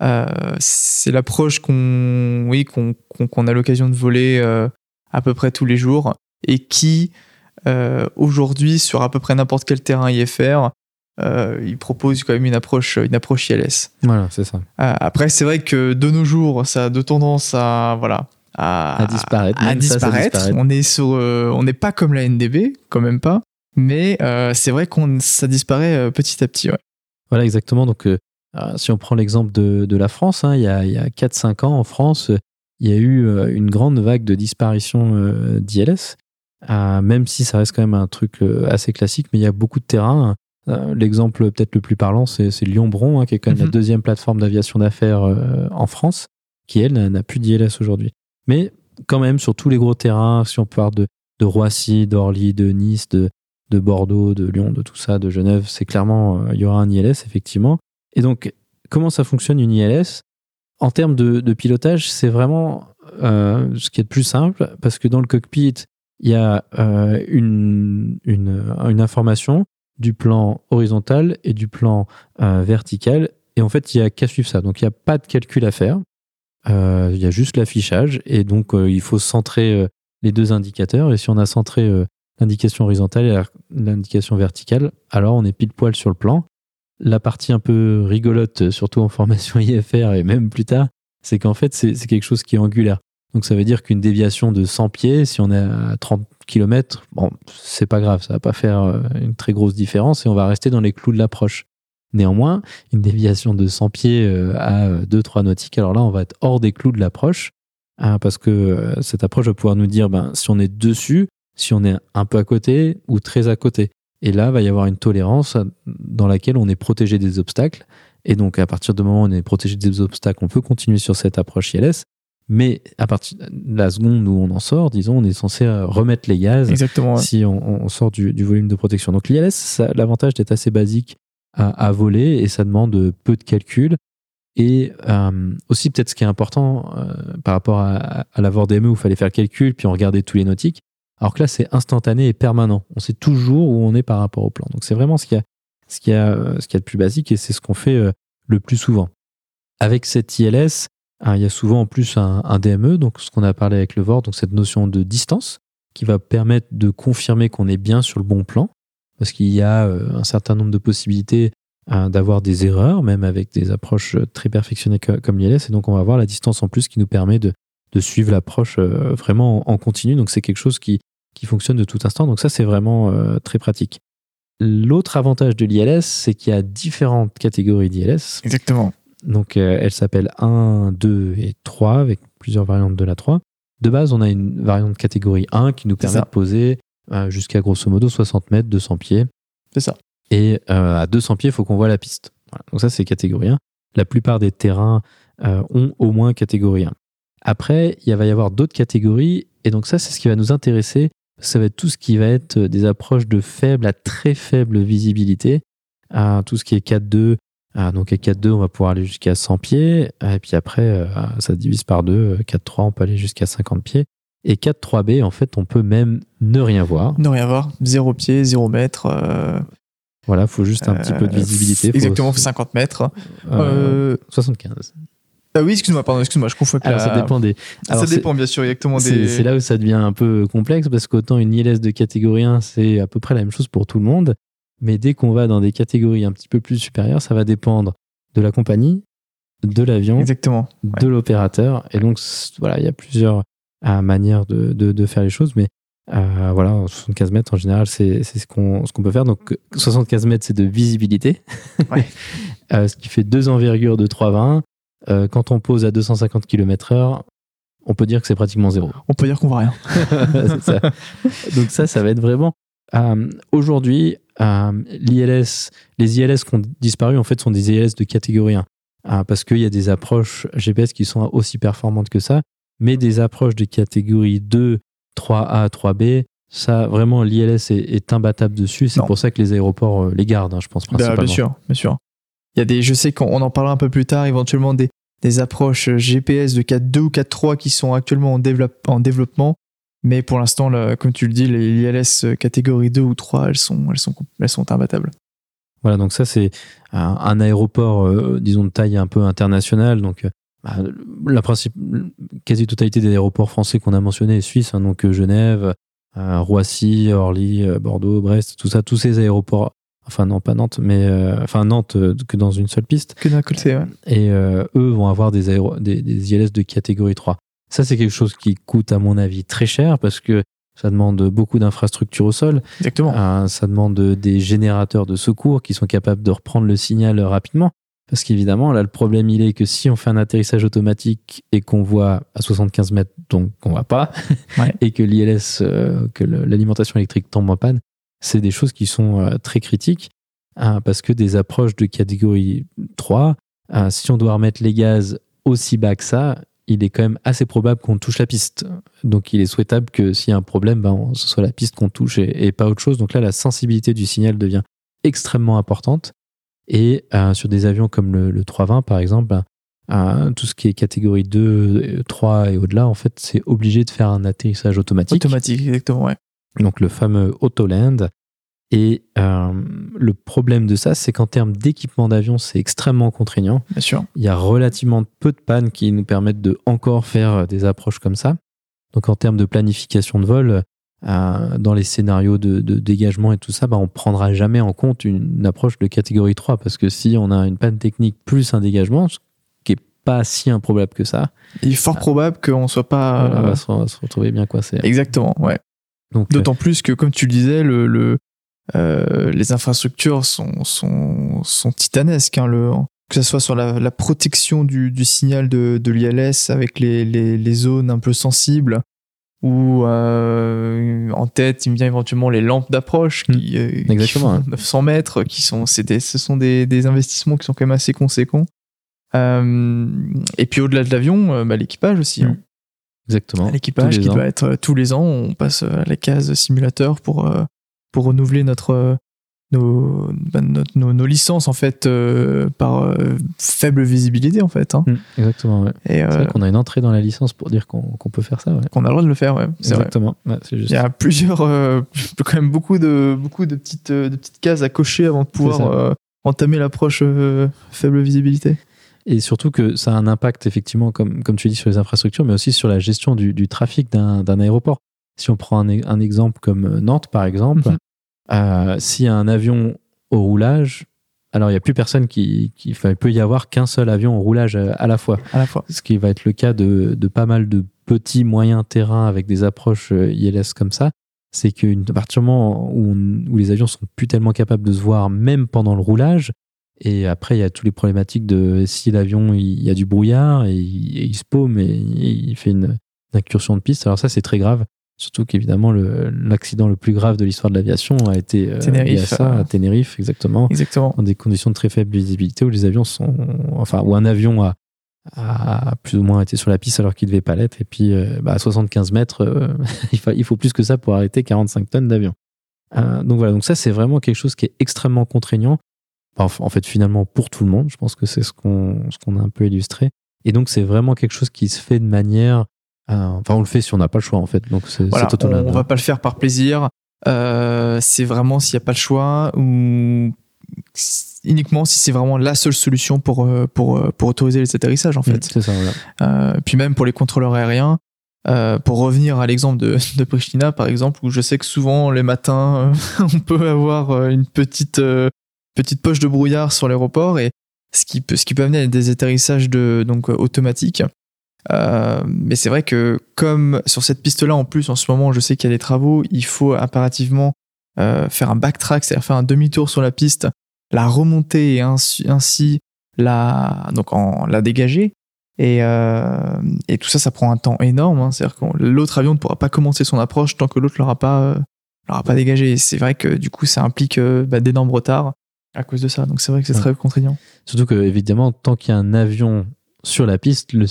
Euh, c'est l'approche qu'on oui qu'on qu'on qu'on a l'occasion de voler euh, à peu près tous les jours et qui euh, aujourd'hui sur à peu près n'importe quel terrain IFR euh, il propose quand même une approche une approche ILS. Voilà, c'est ça. Euh, après c'est vrai que de nos jours ça a de tendance à voilà à, À disparaître. à ça, ça. On est sur, euh, on n'est pas comme la NDB, quand même pas. Mais euh, c'est vrai qu'on ça disparaît petit à petit. Ouais. Voilà, exactement. Donc, si on prend l'exemple de, de la France, hein, il y a, il y a 4-5 ans en France, il y a eu une grande vague de disparition d'ILS, même si ça reste quand même un truc assez classique, mais il y a beaucoup de terrains. Euh, L'exemple peut-être le plus parlant, c'est Lyon-Bron, hein, qui est quand même Mhm. la deuxième plateforme d'aviation d'affaires euh, en France, qui elle n'a plus d'ILS aujourd'hui. Mais quand même, sur tous les gros terrains, si on parle de, de Roissy, d'Orly, de Nice, de, de Bordeaux, de Lyon, de tout ça, de Genève, c'est clairement, euh, il y aura un ILS, effectivement. Et donc, comment ça fonctionne une ILS En termes de, de pilotage, c'est vraiment euh, ce qui est le plus simple, parce que dans le cockpit, il y a euh, une, une, une information du plan horizontal et du plan euh, vertical, et en fait, il n'y a qu'à suivre ça. Donc, il n'y a pas de calcul à faire. Euh, Il y a juste l'affichage, et donc, euh, il faut centrer les deux indicateurs, et si on a centré l'indication horizontale et l'indication verticale, alors on est pile poil sur le plan. La partie un peu rigolote, surtout en formation IFR et même plus tard, c'est qu'en fait, c'est quelque chose qui est angulaire. Donc ça veut dire qu'une déviation de 100 pieds, si on est à 30 km, bon, c'est pas grave, ça va pas faire euh, une très grosse différence et on va rester dans les clous de l'approche. Néanmoins, une déviation de 100 pieds euh, à 2-3 nautiques, alors là, on va être hors des clous de l'approche, hein, parce que euh, cette approche va pouvoir nous dire ben, si on est dessus, si on est un peu à côté ou très à côté. Et là, il va y avoir une tolérance dans laquelle on est protégé des obstacles. Et donc, à partir du moment où on est protégé des obstacles, on peut continuer sur cette approche ILS. Mais à partir de la seconde où on en sort, disons, on est censé euh, remettre les gaz Exactement. ouais. si on, on sort du, du volume de protection. Donc l'ILS, l'avantage d'être assez basique à, à voler et ça demande peu de calcul. Et euh, aussi peut-être ce qui est important euh, par rapport à, à la VOR DME où il fallait faire le calcul puis on regardait tous les nautiques. Alors que là, c'est instantané et permanent. On sait toujours où on est par rapport au plan. Donc c'est vraiment ce qu'il y a, ce qu'il y a, ce qu'il y a de plus basique et c'est ce qu'on fait le plus souvent. Avec cette ILS, il y a souvent en plus un, DME, donc ce qu'on a parlé avec le VOR, donc cette notion de distance qui va permettre de confirmer qu'on est bien sur le bon plan, parce qu'il y a euh, un certain nombre de possibilités hein, d'avoir des erreurs, même avec des approches euh, très perfectionnées co- comme l'ILS, et donc on va avoir la distance en plus qui nous permet de, de suivre l'approche euh, vraiment en, continu, donc c'est quelque chose qui, qui fonctionne de tout instant, donc ça c'est vraiment euh, très pratique. L'autre avantage de l'ILS, c'est qu'il y a différentes catégories d'ILS. Exactement. Donc, euh, elle s'appelle 1, 2 et 3 avec plusieurs variantes de la 3. De base, on a une variante catégorie 1 qui nous permet ça. de poser euh, jusqu'à grosso modo 60 mètres, 200 pieds. C'est ça. Et euh, à 200 pieds, il faut qu'on voit la piste. Voilà. Donc, ça, c'est catégorie 1. La plupart des terrains ont au moins catégorie 1. Après, il va y avoir d'autres catégories. Et donc, ça, c'est ce qui va nous intéresser. Ça va être tout ce qui va être des approches de faible à très faible visibilité. Tout ce qui est 4-2, ah, donc à 4-2, on va pouvoir aller jusqu'à 100 pieds. Ah, Et puis après, euh, ça divise par 2. 4-3, on peut aller jusqu'à 50 pieds. Et 4-3B, en fait, on peut même ne rien voir. Ne rien voir. Zéro pied, zéro mètre. euh, Voilà, il faut juste un petit peu de euh, visibilité. Faut- Exactement, 50 mètres. euh, Euh, 75. ah oui, excuse-moi, pardon, excuse-moi, je confonds Alors, la- ça dépend des. Ça alors, c'est- dépend, bien sûr, exactement des. c'est là où ça devient un peu complexe parce qu'autant une ILS de catégorie 1, c'est à peu près la même chose pour tout le monde. Mais dès qu'on va dans des catégories un petit peu plus supérieures, ça va dépendre de la compagnie, de l'avion, Exactement. de l'opérateur. Et donc, voilà, il y a plusieurs euh, manières de, de, de faire les choses. Mais euh, voilà, 75 mètres, en général, c'est c'est ce qu'on ce qu'on peut faire. Donc, 75 mètres, c'est de visibilité. Ouais. Euh, ce qui fait deux envergures de 3,20. Euh, quand on pose à 250 km/h, on peut dire que c'est pratiquement zéro. On peut dire qu'on voit rien. C'est ça. Donc ça, ça va être vraiment. euh, Aujourd'hui, euh, l'ILS, les ILS qui ont disparu, en fait, sont des ILS de catégorie 1. Euh, parce qu'il y a des approches GPS qui sont aussi performantes que ça, mais des approches de catégorie 2, 3A, 3B, ça, vraiment, l'ILS est, est imbattable dessus. C'est pour ça que les aéroports euh, les gardent, hein, je pense, Bah, principalement. bien sûr, bien sûr. Il y a des, je sais qu'on on en parlera un peu plus tard, éventuellement des, des approches GPS de 4.2 ou 4.3 qui sont actuellement en, développe- en développement. Mais pour l'instant, comme tu le dis, les ILS catégorie 2 ou 3, elles sont, elles sont, elles sont imbattables. Voilà, donc ça, c'est un, un aéroport, euh, disons, de taille un peu internationale. Donc, euh, bah, la quasi-totalité des aéroports français qu'on a mentionnés est suisse. hein, donc, euh, Genève, euh, Roissy, Orly, euh, Bordeaux, Brest, tout ça, tous ces aéroports. Enfin, non, pas Nantes, mais. euh, enfin, Nantes, euh, que dans une seule piste. Que d'un côté, ouais. Et euh, eux vont avoir des, aéro- des, des ILS de catégorie 3. Ça, c'est quelque chose qui coûte, à mon avis, très cher parce que ça demande beaucoup d'infrastructures au sol. Exactement. Euh, ça demande des générateurs de secours qui sont capables de reprendre le signal rapidement. Parce qu'évidemment, là, le problème, il est que si on fait un atterrissage automatique et qu'on voit à 75 mètres, donc qu'on voit pas, Ouais. et que l'ILS, euh, que l'alimentation électrique tombe en panne, c'est des choses qui sont euh, très critiques. hein, parce que des approches de catégorie 3, euh, si on doit remettre les gaz aussi bas que ça, il est quand même assez probable qu'on touche la piste. Donc il est souhaitable que s'il y a un problème, ben, ce soit la piste qu'on touche et, et pas autre chose. Donc là, la sensibilité du signal devient extrêmement importante. Et euh, sur des avions comme le, le 320, par exemple, ben, euh, tout ce qui est catégorie 2, euh, 3 et au-delà, en fait, c'est obligé de faire un atterrissage automatique. Automatique, exactement, ouais. Donc le fameux Autoland. Et euh, le problème de ça, c'est qu'en termes d'équipement d'avion, c'est extrêmement contraignant. Bien sûr. Il y a relativement peu de pannes qui nous permettent de encore faire des approches comme ça. Donc en termes de planification de vol, euh, dans les scénarios de, de dégagement et tout ça, bah, on prendra jamais en compte une, approche de catégorie 3 parce que si on a une panne technique plus un dégagement, ce qui est pas si improbable que ça, Il est fort probable qu'on soit pas. on euh, va se, retrouver bien coincé. Exactement, ouais. Euh, D'autant plus que, comme tu le disais, le, le, les infrastructures sont, sont, sont titanesques. Hein, le, que ce soit sur la, la protection du, du, signal de, de l'ILS avec les, les, les, zones un peu sensibles, ou euh, en tête, il me vient éventuellement les lampes d'approche qui, mmh. qui font 900 mètres, qui sont, des, ce sont des, des, investissements qui sont quand même assez conséquents. Euh, et puis au-delà de l'avion, euh, bah, l'équipage aussi. Hein. Exactement. L'équipage qui doit être euh, tous les ans, on passe à la case simulateur pour, pour renouveler notre, nos, bah, nos, nos, licences en fait euh, par euh, faible visibilité en fait. Hein. Mmh, exactement. Ouais. Et euh, qu'on a une entrée dans la licence pour dire qu'on peut faire ça. Ouais. Qu'on a le droit de le faire. Ouais. Exactement. Ouais, juste. Il y a plusieurs, quand même beaucoup de beaucoup de petites de petites cases à cocher avant de pouvoir entamer l'approche faible visibilité. Et surtout que ça a un impact effectivement, comme, comme tu dis, sur les infrastructures, mais aussi sur la gestion du, du trafic d'un aéroport. Si on prend un, un, exemple comme Nantes, par exemple, mmh. Euh, S'il y a un avion au roulage, alors il n'y a plus personne qui, qui il peut y avoir qu'un seul avion au roulage euh, à la fois. À la fois. Ce qui va être le cas de, de pas mal de petits moyens terrains avec des approches euh, ILS comme ça. C'est qu'à partir du moment où, où, les avions sont plus tellement capables de se voir même pendant le roulage, et après il y a toutes les problématiques de si l'avion il y a du brouillard et il, se paume et il fait une, une incursion de piste. Alors ça c'est très grave. Surtout qu'évidemment, l'accident le, plus grave de l'histoire de l'aviation a été euh, Ténérife, à ça, à Tenerife, exactement. Exactement. Dans des conditions de très faible visibilité où les avions sont. Enfin, où un avion a, a plus ou moins été sur la piste alors qu'il ne devait pas l'être. Et puis, euh, bah, à 75 mètres, euh, il, faut, il, faut, plus que ça pour arrêter 45 tonnes d'avion. donc voilà, donc ça, c'est vraiment quelque chose qui est extrêmement contraignant. en fait, finalement, pour tout le monde, je pense que c'est ce qu'on ce qu'on a un peu illustré. Et donc, c'est vraiment quelque chose qui se fait de manière enfin, on le fait si on n'a pas le choix, en fait. Donc, c'est voilà, on, on va pas le faire par plaisir. Euh, c'est vraiment s'il n'y a pas le choix ou uniquement si c'est vraiment la seule solution pour, euh, pour, euh, pour autoriser les atterrissages, en fait. c'est ça, voilà. euh, puis même pour les contrôleurs aériens, euh, pour revenir à l'exemple de, de Pristina, par exemple, où je sais que souvent, les matins, on peut avoir une petite, petite poche de brouillard sur l'aéroport et ce qui peut, ce qui peut amener à des atterrissages de, donc, automatiques. Euh, mais c'est vrai que comme sur cette piste-là, en plus, en ce moment, je sais qu'il y a des travaux, il faut impérativement euh, faire un backtrack, c'est-à-dire faire un demi-tour sur la piste, la remonter et ainsi, ainsi la, donc en, la dégager. Et, euh, et tout ça, ça prend un temps énorme. Hein. C'est-à-dire que l'autre avion ne pourra pas commencer son approche tant que l'autre l'aura pas, l'aura pas dégagé. Et c'est vrai que du coup, ça implique bah, d'énormes retards à cause de ça. Donc c'est vrai que c'est très contraignant. Surtout que évidemment, tant qu'il y a un avion sur la piste, le,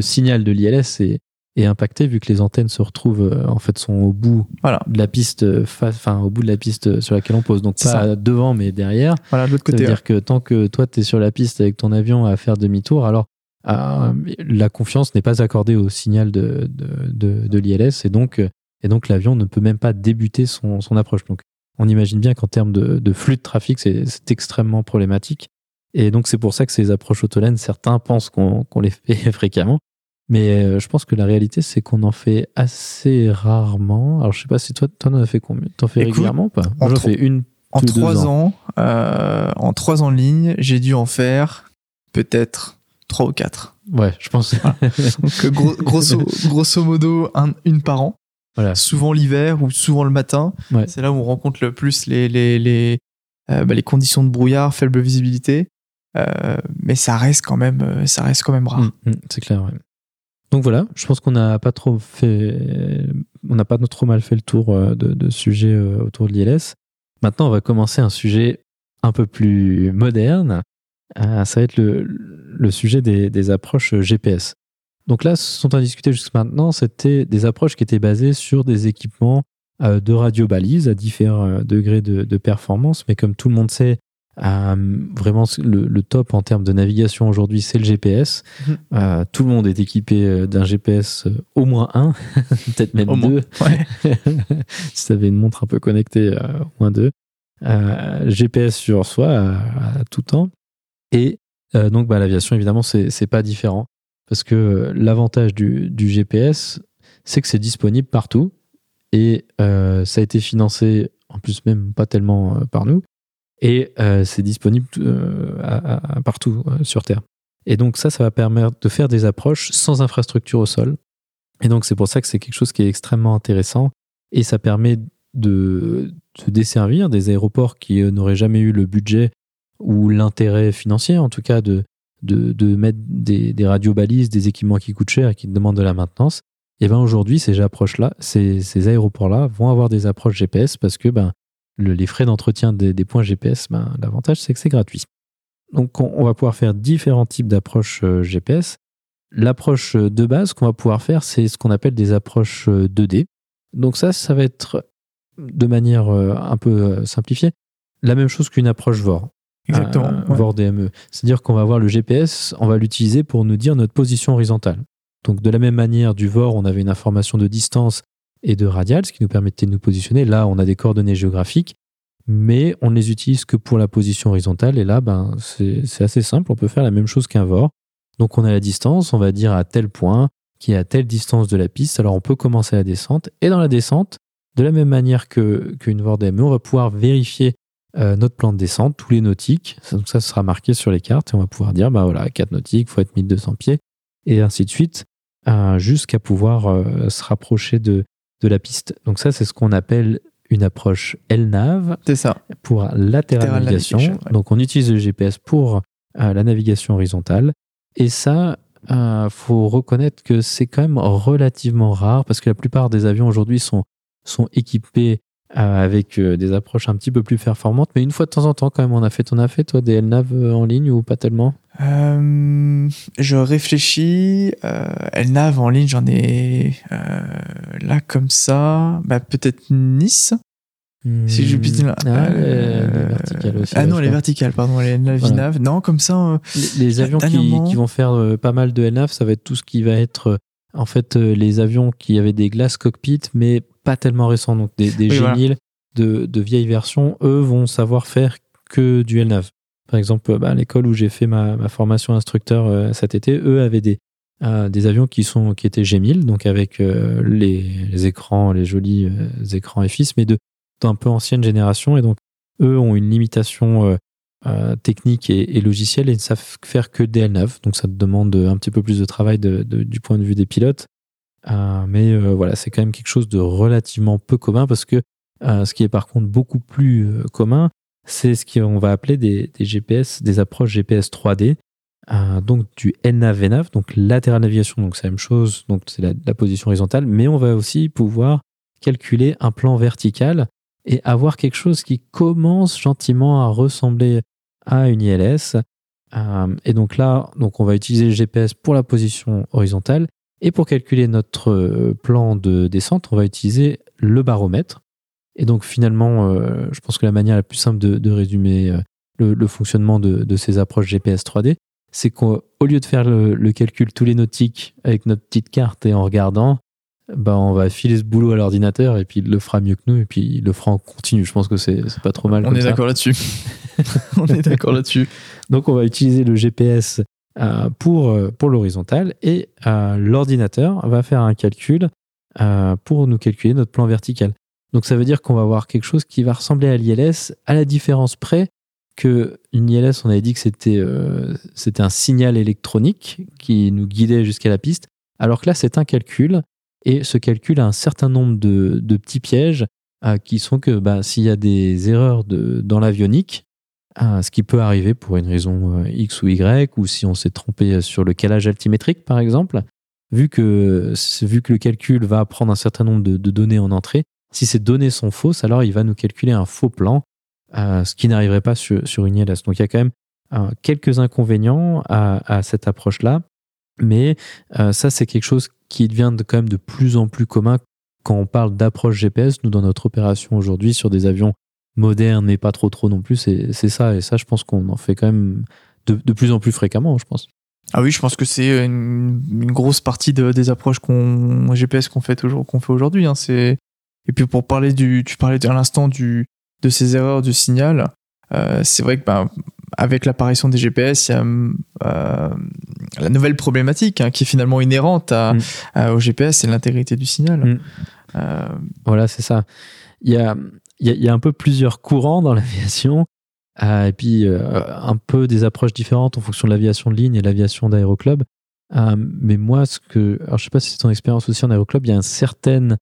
signal de l'ILS est, est, impacté vu que les antennes se retrouvent euh, en fait sont au bout voilà. de la piste, euh, enfin au bout de la piste sur laquelle on pose. Donc pas devant mais derrière. Voilà, de l'autre côté. C'est-à-dire que tant que toi tu es sur la piste avec ton avion à faire demi-tour, alors euh, la confiance n'est pas accordée au signal de, de, de, l'ILS et donc, et donc l'avion ne peut même pas débuter son, son approche. Donc on imagine bien qu'en termes de, de, flux de trafic, c'est extrêmement problématique. Et donc, c'est pour ça que ces approches autolènes, certains pensent qu'on les fait fréquemment. Mais euh, je pense que la réalité, c'est qu'on en fait assez rarement. Alors, je sais pas si toi, toi, en as fait combien T'en fais régulièrement ou pas? Moi, j'en fais une. En trois ans, euh, en trois ans de ligne, j'ai dû en faire peut-être trois ou quatre. Ouais, je pense. Donc, gros, grosso, grosso modo, un, une par an. Voilà. Souvent l'hiver ou souvent le matin. Ouais. C'est là où on rencontre le plus les, les, les, euh, bah, les conditions de brouillard, faible visibilité. Euh, mais ça reste quand même, euh, ça reste quand même rare. Mm, mm, c'est clair. Ouais. Donc voilà, je pense qu'on n'a pas trop fait, on n'a pas trop mal fait le tour euh, de, de sujets autour de l'ILS. Maintenant, on va commencer un sujet un peu plus moderne. ça va être le, sujet des, approches GPS. Donc là, ce dont on a discuté jusqu'à maintenant, c'était des approches qui étaient basées sur des équipements de radio-balises à différents degrés de, de, performance. Mais comme tout le monde sait, euh, vraiment, le, top en termes de navigation aujourd'hui, c'est le GPS. Mhm. Euh, tout le monde est équipé euh, d'un GPS au moins un, peut-être même deux. si tu avais une montre un peu connectée, au moins deux. GPS sur soi à, tout temps. Et donc, bah, l'aviation, évidemment, c'est pas différent. Parce que l'avantage du, du, GPS, c'est que c'est disponible partout. Et ça a été financé, en plus, même pas tellement par nous, et euh, c'est disponible euh, à, partout euh, sur Terre. Et donc ça, ça va permettre de faire des approches sans infrastructure au sol. Et donc c'est pour ça que c'est quelque chose qui est extrêmement intéressant et ça permet de, desservir des aéroports qui n'auraient jamais eu le budget ou l'intérêt financier, en tout cas, de, de, mettre des, des radiobalises, des équipements qui coûtent cher et qui demandent de la maintenance. Et bien aujourd'hui, ces approches-là, ces, aéroports-là vont avoir des approches GPS parce que ben, les frais d'entretien des, points GPS, ben, l'avantage c'est que c'est gratuit. Donc on, va pouvoir faire différents types d'approches euh, GPS. L'approche de base qu'on va pouvoir faire, c'est ce qu'on appelle des approches 2D. Euh, Donc ça, ça va être de manière euh, un peu simplifiée la même chose qu'une approche VOR. Exactement. VOR DME. C'est-à-dire qu'on va avoir le GPS, on va l'utiliser pour nous dire notre position horizontale. Donc de la même manière, du VOR, on avait une information de distance et de radial, ce qui nous permettait de nous positionner. Là, on a des coordonnées géographiques mais on ne les utilise que pour la position horizontale. Et là, ben, c'est assez simple, on peut faire la même chose qu'un VOR. Donc on a la distance, on va dire à tel point, qui est à telle distance de la piste. Alors on peut commencer la descente. Et dans la descente, de la même manière qu'une VOR DME, on va pouvoir vérifier euh, notre plan de descente, tous les nautiques. Donc ça sera marqué sur les cartes et on va pouvoir dire, bah voilà, 4 nautiques, il faut être 1200 pieds, et ainsi de suite, euh, jusqu'à pouvoir euh, se rapprocher de, de la piste. Donc ça, c'est ce qu'on appelle une approche LNAV C'est ça. pour latéral navigation. Donc on utilise le GPS pour euh, la navigation horizontale. Et ça, il euh, faut reconnaître que c'est quand même relativement rare parce que la plupart des avions aujourd'hui sont, sont équipés avec des approches un petit peu plus performantes. Mais une fois de temps en temps, quand même, on a fait, on a fait toi des LNAV en ligne ou pas tellement? Je réfléchis. LNAV en ligne, j'en ai là comme ça. Bah, peut-être Nice. Si je puis là. Ah, les verticales aussi. Ah non, les verticales, pardon, les LNAV. Non, comme ça. les, avions qui, vont faire pas mal de LNAV, ça va être tout ce qui va être en fait les avions qui avaient des glaces cockpit, mais pas tellement récents. Donc des, des de, de, vieilles versions, eux vont savoir faire que du LNAV. Par exemple, bah, l'école où j'ai fait ma, ma, formation instructeur cet été, eux avaient des, des avions qui, sont, qui étaient G1000, donc avec les, les, écrans, les jolis écrans FX, mais de d'un peu ancienne génération et donc eux ont une limitation euh, euh, technique et, logicielle et ne savent faire que DL9. Donc ça demande un petit peu plus de travail du point de vue des pilotes. Euh, mais voilà, c'est quand même quelque chose de relativement peu commun parce que ce qui est par contre beaucoup plus commun, c'est ce qu'on va appeler des, GPS, des approches GPS 3D. donc du NAV-VNAV, donc latéral navigation, donc c'est la même chose, donc c'est la, la, position horizontale, mais on va aussi pouvoir calculer un plan vertical et avoir quelque chose qui commence gentiment à ressembler à une ILS. Euh, et donc là, donc on va utiliser le GPS pour la position horizontale et pour calculer notre euh, plan de descente, on va utiliser le baromètre. Et donc finalement, euh, je pense que la manière la plus simple de, résumer le, fonctionnement de, ces approches GPS 3D, c'est qu'au lieu de faire le, le, calcul tous les nautiques avec notre petite carte et en regardant, bah, on va filer ce boulot à l'ordinateur et puis il le fera mieux que nous et puis il le fera en continu. Je pense que c'est pas trop mal. On est d'accord là-dessus. on est d'accord là-dessus. Donc on va utiliser le GPS euh, pour, euh, pour l'horizontale et euh, l'ordinateur va faire un calcul pour nous calculer notre plan vertical. Donc ça veut dire qu'on va avoir quelque chose qui va ressembler à l'ILS à la différence près que une ILS, on avait dit que c'était un signal électronique qui nous guidait jusqu'à la piste, alors que là c'est un calcul et se calcule un certain nombre de, petits pièges euh, qui sont que bah, s'il y a des erreurs de, dans l'avionique, euh, ce qui peut arriver pour une raison euh, X ou Y, ou si on s'est trompé sur le calage altimétrique par exemple, vu que, vu que le calcul va prendre un certain nombre de, données en entrée, si ces données sont fausses, alors il va nous calculer un faux plan, ce qui n'arriverait pas sur, sur, une ILS. Donc il y a quand même quelques inconvénients à, cette approche-là, mais ça c'est quelque chose qui devient de, quand même de plus en plus commun quand on parle d'approche GPS. Nous, dans notre opération aujourd'hui, sur des avions modernes, mais pas trop trop non plus, c'est ça. Et ça, je pense qu'on en fait quand même de, plus en plus fréquemment, je pense. Ah oui, je pense que c'est une, grosse partie de, des approches qu'on GPS qu'on fait, qu'on fait aujourd'hui. Hein. Et puis pour parler du, tu parlais à l'instant du, de ces erreurs de signal. Euh, c'est vrai que ben, avec l'apparition des GPS, il y a euh, la nouvelle problématique hein, qui est finalement inhérente mm. au GPS, c'est l'intégrité du signal. Mm. Euh, voilà, c'est ça. Il y a, il y, a, un peu plusieurs courants dans l'aviation. et puis un peu des approches différentes en fonction de l'aviation de ligne et l'aviation d'aéroclub. mais moi, ce que, alors je sais pas si c'est ton expérience aussi en aéroclub, il y a un certain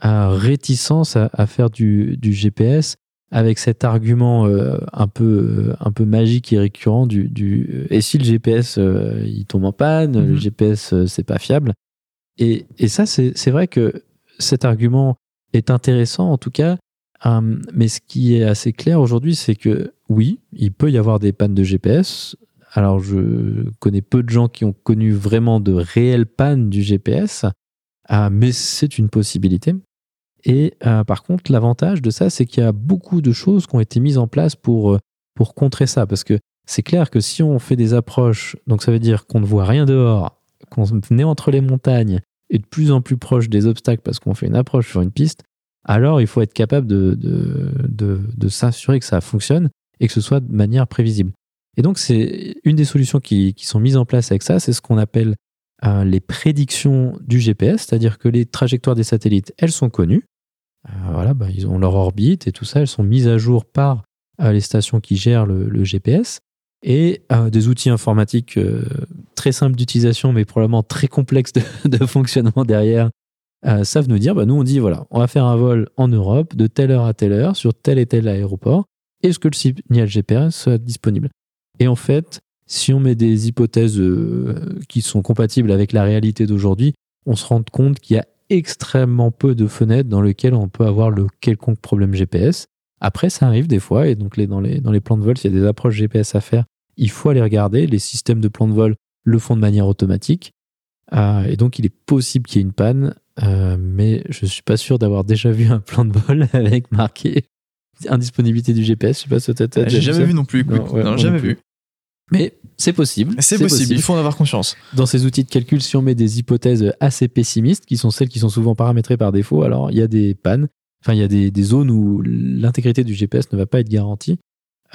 réticence à, faire du, du, GPS avec cet argument un, peu, un peu magique et récurrent du, du et si le GPS il tombe en panne, le mhm. GPS c'est pas fiable. Et, et ça, c'est vrai que cet argument est intéressant en tout cas, mais ce qui est assez clair aujourd'hui, c'est que oui, il peut y avoir des pannes de GPS. Alors, je connais peu de gens qui ont connu vraiment de réelles pannes du GPS, euh, mais c'est une possibilité. Et euh, par contre, l'avantage de ça, c'est qu'il y a beaucoup de choses qui ont été mises en place pour, euh, pour contrer ça. Parce que c'est clair que si on fait des approches, donc ça veut dire qu'on ne voit rien dehors, qu'on est entre les montagnes et de plus en plus proche des obstacles parce qu'on fait une approche sur une piste, alors il faut être capable de, de, de s'assurer que ça fonctionne et que ce soit de manière prévisible. Et donc, c'est une des solutions qui, sont mises en place avec ça, c'est ce qu'on appelle euh, les prédictions du GPS, c'est-à-dire que les trajectoires des satellites, elles sont connues. Euh, voilà, bah, ils ont leur orbite et tout ça, elles sont mises à jour par euh, les stations qui gèrent le, GPS et des outils informatiques très simples d'utilisation, mais probablement très complexes de, fonctionnement derrière, savent nous dire, bah, nous on dit, voilà, on va faire un vol en Europe de telle heure à telle heure sur tel et tel aéroport. Est-ce que le signal GPS soit disponible? Et en fait, si on met des hypothèses euh, qui sont compatibles avec la réalité d'aujourd'hui, on se rend compte qu'il y a extrêmement peu de fenêtres dans lesquelles on peut avoir le quelconque problème GPS. Après, ça arrive des fois, et donc les, dans, les, dans les plans de vol, s'il y a des approches GPS à faire, il faut aller regarder. Les systèmes de plans de vol le font de manière automatique. Euh, et donc, il est possible qu'il y ait une panne, euh, mais je ne suis pas sûr d'avoir déjà vu un plan de vol avec marqué indisponibilité du GPS. Je sais pas si tu J'ai jamais vu non plus. non, jamais vu. Mais c'est possible. C'est possible. il faut en avoir conscience. Dans ces outils de calcul, si on met des hypothèses assez pessimistes, qui sont celles qui sont souvent paramétrées par défaut, alors il y a des pannes, enfin il y a des, des zones où l'intégrité du GPS ne va pas être garantie.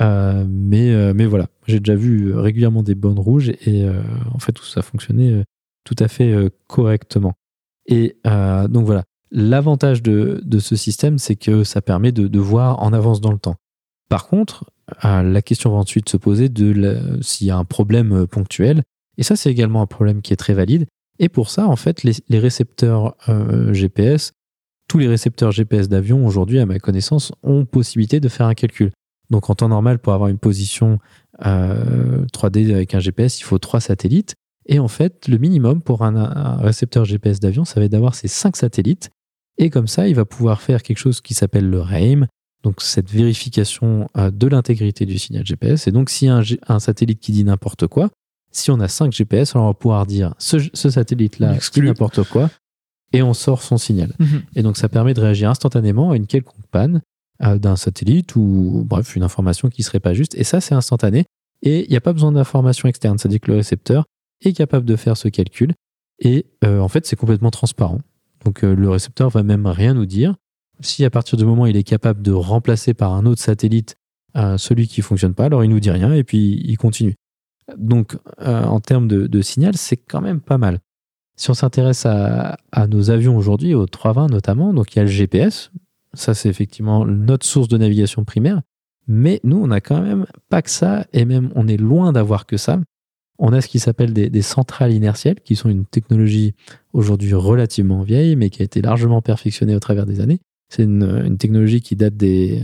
Euh, mais, euh, mais voilà, j'ai déjà vu régulièrement des bonnes rouges et euh, en fait tout ça fonctionnait tout à fait correctement. Et donc voilà, l'avantage de, ce système, c'est que ça permet de, voir en avance dans le temps. Par contre, la question va ensuite se poser de s'il y a un problème euh, ponctuel. Et ça, c'est également un problème qui est très valide. Et pour ça, en fait, les, récepteurs euh, GPS, tous les récepteurs GPS d'avion aujourd'hui, à ma connaissance, ont possibilité de faire un calcul. Donc en temps normal, pour avoir une position 3D euh, avec un GPS, il faut trois satellites. Et en fait, le minimum pour un, un récepteur GPS d'avion, ça va être d'avoir ces cinq satellites. Et comme ça, il va pouvoir faire quelque chose qui s'appelle le RAIM, donc cette vérification euh, de l'intégrité du signal GPS. Et donc s'il y a un, satellite qui dit n'importe quoi, si on a 5 GPS, alors on va pouvoir dire ce, satellite-là dit n'importe quoi et on sort son signal. Mhm. Et donc ça permet de réagir instantanément à une quelconque panne euh, d'un satellite ou bref, une information qui serait pas juste. Et ça, c'est instantané. Et il n'y a pas besoin d'information externe. C'est-à-dire que le récepteur est capable de faire ce calcul. Et euh, en fait, c'est complètement transparent. Donc le récepteur va même rien nous dire si à partir du moment il est capable de remplacer par un autre satellite euh, celui qui fonctionne pas, alors il nous dit rien et puis il continue. Donc euh, en termes de, signal, c'est quand même pas mal. Si on s'intéresse à, nos avions aujourd'hui, au 320 notamment, donc il y a le GPS, ça c'est effectivement notre source de navigation primaire, mais nous on n'a quand même pas que ça, et même on est loin d'avoir que ça. On a ce qui s'appelle des, des, centrales inertielles, qui sont une technologie aujourd'hui relativement vieille, mais qui a été largement perfectionnée au travers des années, c'est une, technologie qui date des,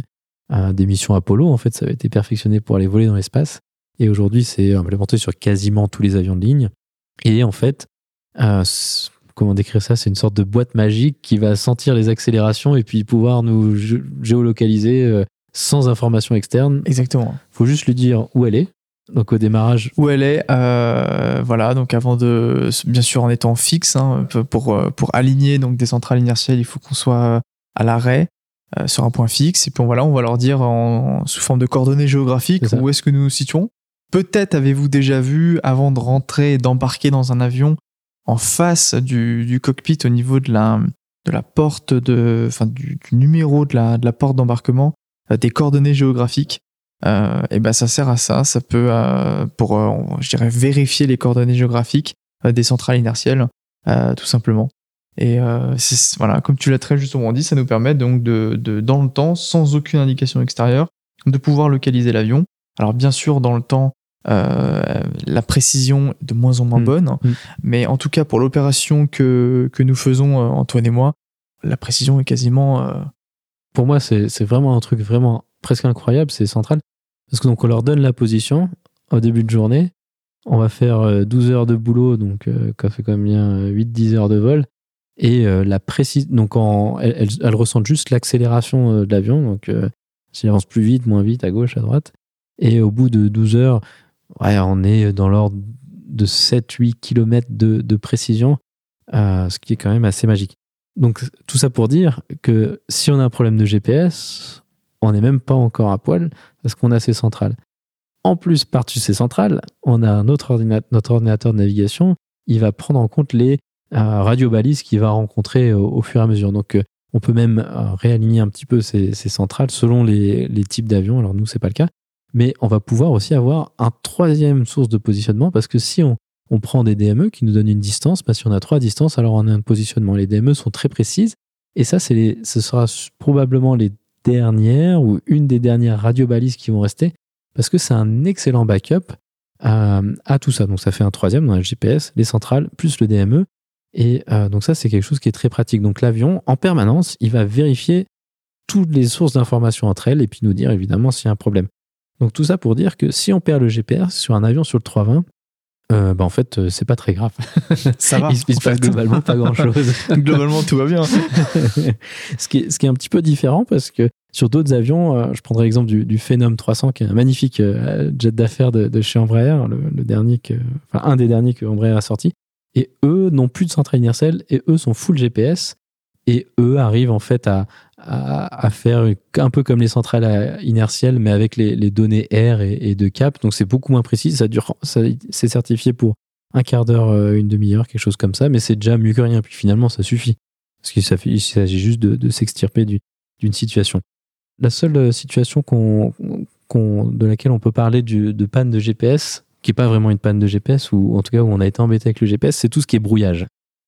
euh, des missions Apollo. En fait, ça a été perfectionné pour aller voler dans l'espace. Et aujourd'hui, c'est implémenté sur quasiment tous les avions de ligne. Et en fait, euh, comment décrire ça? C'est une sorte de boîte magique qui va sentir les accélérations et puis pouvoir nous géolocaliser euh, sans information externe. Exactement. faut juste lui dire où elle est. Donc au démarrage. Où elle est, voilà. Donc avant de, bien sûr en étant fixe, hein, pour pour aligner donc des centrales inertielles, il faut qu'on soit à l'arrêt euh, sur un point fixe et puis voilà on va leur dire en, sous forme de coordonnées géographiques où est-ce que nous nous situons peut-être avez-vous déjà vu avant de rentrer d'embarquer dans un avion en face du, cockpit au niveau de la de la porte de enfin du, numéro de la de la porte d'embarquement euh, des coordonnées géographiques euh, et ben ça sert à ça ça peut pour je dirais vérifier les coordonnées géographiques des centrales inertielles tout simplement et euh, voilà, comme tu l'as très justement dit, ça nous permet donc de, de, dans le temps, sans aucune indication extérieure, de pouvoir localiser l'avion. Alors bien sûr, dans le temps, euh, la précision est de moins en moins mm. bonne, mm. mais en tout cas pour l'opération que, que nous faisons, euh, Antoine et moi, la précision est quasiment. euh, Pour moi, c'est c'est vraiment un truc vraiment presque incroyable, c'est central. Parce que donc on leur donne la position au début de journée. On va faire euh, 12 heures de boulot, donc euh, ça fait combien 8-10 heures de vol. Et euh, la précise, donc en, elles, elles- ressentent juste l'accélération euh, de l'avion, donc euh, s'il avance plus vite, moins vite, à gauche, à droite. Et au bout de 12 heures, ouais, on est dans l'ordre de 7-8 km de, de précision, euh, ce qui est quand même assez magique. Donc tout ça pour dire que si on a un problème de GPS, on n'est même pas encore à poil parce qu'on a ces centrales. En plus, par-dessus ces centrales, on a un autre ordinateur, notre ordinateur de navigation. Il va prendre en compte les euh, radiobalises qu'il va rencontrer au, au fur et à mesure. Donc, euh, on peut même euh, réaligner un petit peu ces, centrales selon les, types d'avions. Alors, nous, c'est pas le cas. Mais on va pouvoir aussi avoir un troisième source de positionnement parce que si on, prend des DME qui nous donnent une distance, bah, si on a trois distances, alors on a un positionnement. Les DME sont très précises. Et ça, ce sera probablement les dernières ou une des dernières radiobalises qui vont rester parce que c'est un excellent backup à, à tout ça. Donc ça fait un troisième dans le GPS, les centrales plus le DME. Et euh, donc ça, c'est quelque chose qui est très pratique. Donc l'avion, en permanence, il va vérifier toutes les sources d'informations entre elles et puis nous dire évidemment s'il y a un problème. Donc tout ça pour dire que si on perd le GPS sur un avion sur le 320, euh, bah en fait, euh, c'est pas très grave. Ça va. Il se passe globalement pas grand chose. Globalement, tout va bien. ce, qui est, ce qui est un petit peu différent parce que sur d'autres avions, euh, je prendrai l'exemple du, du Phenom 300 qui est un magnifique euh, jet d'affaires de, de chez Embraer, le, le dernier que, enfin un des derniers que Embraer a sorti. Et eux n'ont plus de centrale inertielle et eux sont full GPS et eux arrivent en fait à, à, faire un peu comme les centrales inertielles mais avec les, données R et, de cap. Donc c'est beaucoup moins précis. Ça dure, c'est certifié pour un quart d'heure, euh, une demi-heure, quelque chose comme ça, mais c'est déjà mieux que rien. Puis finalement, ça suffit. Parce qu'il s'agit juste de, s'extirper du- d'une situation. La seule euh, situation de laquelle on peut parler de panne de GPS, qui n'est pas vraiment une panne de GPS, ou en tout cas où on a été embêté avec le GPS, c'est tout ce qui est brouillage.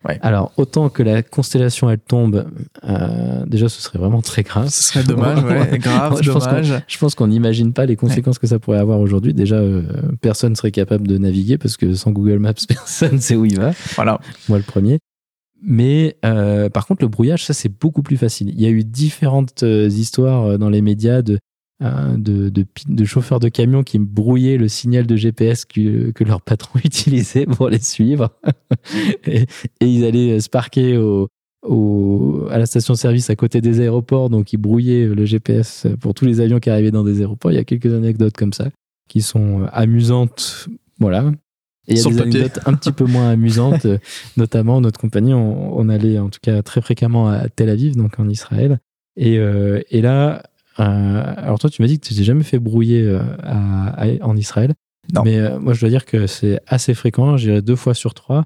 Ouais. Alors, autant que la constellation, elle tombe, euh, déjà, ce serait vraiment très grave. Ce serait dommage, ouais. Grave, Je pense qu'on- dommage. Je pense qu'on n'imagine pas les conséquences que ça pourrait avoir aujourd'hui. Déjà, euh, personne serait capable de naviguer parce que sans Google Maps, personne ne sait où il va. Voilà. Moi, le premier. Mais euh, par contre, le brouillage, ça, c'est beaucoup plus facile. Il y a eu différentes euh, histoires euh, dans les médias de, de, de, de chauffeurs de camions qui brouillaient le signal de GPS que, que leur patron utilisait pour les suivre. et, et ils allaient se parquer au, au, à la station-service à côté des aéroports, donc ils brouillaient le GPS pour tous les avions qui arrivaient dans des aéroports. Il y a quelques anecdotes comme ça qui sont euh, amusantes. Voilà. Et il y a des papier. anecdotes un petit peu moins amusantes, euh, notamment notre compagnie, on, on allait en tout cas très fréquemment à Tel Aviv, donc en Israël. Et, euh, et là, euh, alors toi, tu m'as dit que tu t'es jamais fait brouiller euh, à- à- en Israël. Non. Mais euh, moi, je dois dire que c'est assez fréquent. Je dirais deux fois sur trois,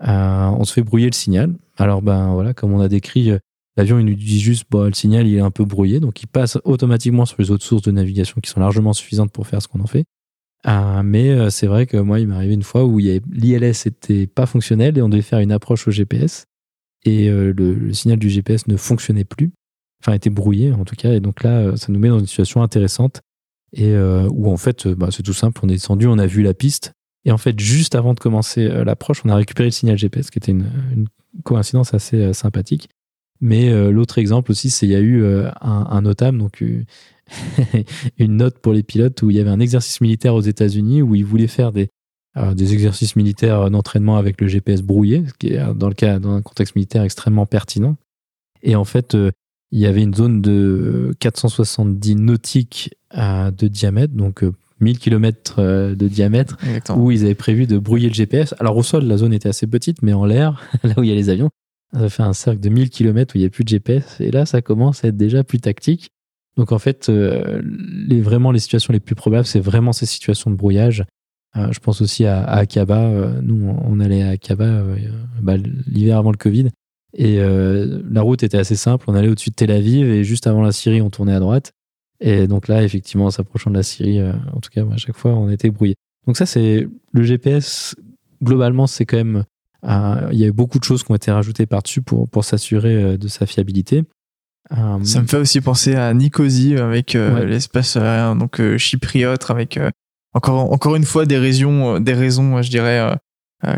on se fait brouiller le signal. Alors, ben voilà, comme on a décrit, l'avion, il nous dit juste, bon, le signal, il est un peu brouillé. Donc, il passe automatiquement sur les autres sources de navigation qui sont largement suffisantes pour faire ce qu'on en fait. Mais c'est vrai que moi, il m'est arrivé une fois où l'ILS était pas fonctionnel et on devait faire une approche au GPS. Et le, le signal du GPS ne fonctionnait plus. Enfin, était brouillé en tout cas. Et donc là, euh, ça nous met dans une situation intéressante. Et euh, où en fait, euh, bah, c'est tout simple. On est descendu, on a vu la piste. Et en fait, juste avant de commencer l'approche, on a récupéré le signal GPS, qui était une, coïncidence assez sympathique. Mais l'autre exemple aussi, c'est il y a eu un, un donc une note pour les pilotes où il y avait un exercice militaire aux États-Unis où ils voulaient faire des, des exercices militaires d'entraînement avec le GPS brouillé, ce qui est dans le cas dans un contexte militaire extrêmement pertinent. Et en fait, il y avait une zone de 470 nautiques euh, de diamètre, donc euh, 1000 km de diamètre, Exactement. où ils avaient prévu de brouiller le GPS. Alors au sol, la zone était assez petite, mais en l'air, là où il y a les avions, ça fait un cercle de 1000 km où il n'y a plus de GPS. Et là, ça commence à être déjà plus tactique. Donc en fait, euh, les, vraiment les situations les plus probables, c'est vraiment ces situations de brouillage. Euh, je pense aussi à, à Akaba. Euh, nous, on, allait à Akaba euh, bah, l'hiver avant le Covid. Et euh, la route était assez simple. On allait au-dessus de Tel Aviv et juste avant la Syrie, on tournait à droite. Et donc là, effectivement, en s'approchant de la Syrie, euh, en tout cas, à chaque fois, on était brouillé. Donc ça, c'est le GPS. Globalement, c'est quand même. Il y a eu beaucoup de choses qui ont été rajoutées par-dessus pour, pour s'assurer euh, de sa fiabilité. Ça me fait aussi penser à Nicosie avec euh, Ouais. l'espace aérien donc chypriote avec encore encore une fois des raisons des raisons je dirais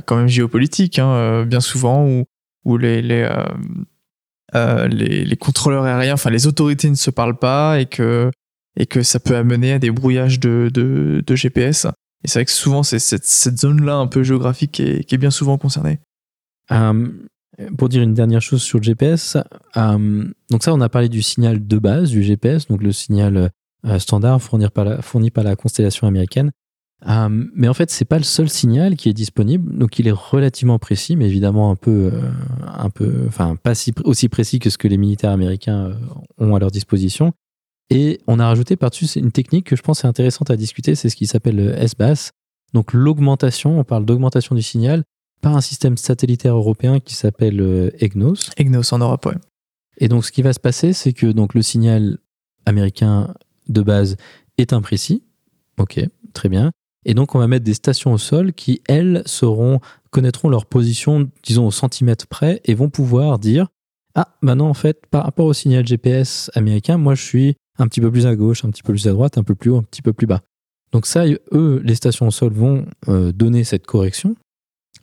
quand même géopolitiques hein, bien souvent où où les euh, euh, les, les contrôleurs aériens, enfin les autorités ne se parlent pas et que, et que ça peut amener à des brouillages de, de, GPS. Et c'est vrai que souvent, c'est cette, zone-là un peu géographique qui est, bien souvent concernée. Euh, pour dire une dernière chose sur le GPS, donc ça, on a parlé du signal de base du GPS, donc le signal standard fourni par, la, fourni par la constellation américaine. Euh, mais en fait, c'est pas le seul signal qui est disponible, donc il est relativement précis, mais évidemment un peu, euh, un peu, enfin pas si, aussi précis que ce que les militaires américains euh, ont à leur disposition. Et on a rajouté par-dessus une technique que je pense est intéressante à discuter, c'est ce qui s'appelle le S-BAS, donc l'augmentation. On parle d'augmentation du signal par un système satellitaire européen qui s'appelle EGNOS. EGNOS en Europe, ouais. Et donc, ce qui va se passer, c'est que donc le signal américain de base est imprécis. Ok, très bien. Et donc, on va mettre des stations au sol qui, elles, connaîtront leur position, disons, au centimètre près et vont pouvoir dire Ah, maintenant, en fait, par rapport au signal GPS américain, moi, je suis un petit peu plus à gauche, un petit peu plus à droite, un peu plus haut, un petit peu plus bas. Donc, ça, eux, les stations au sol vont euh, donner cette correction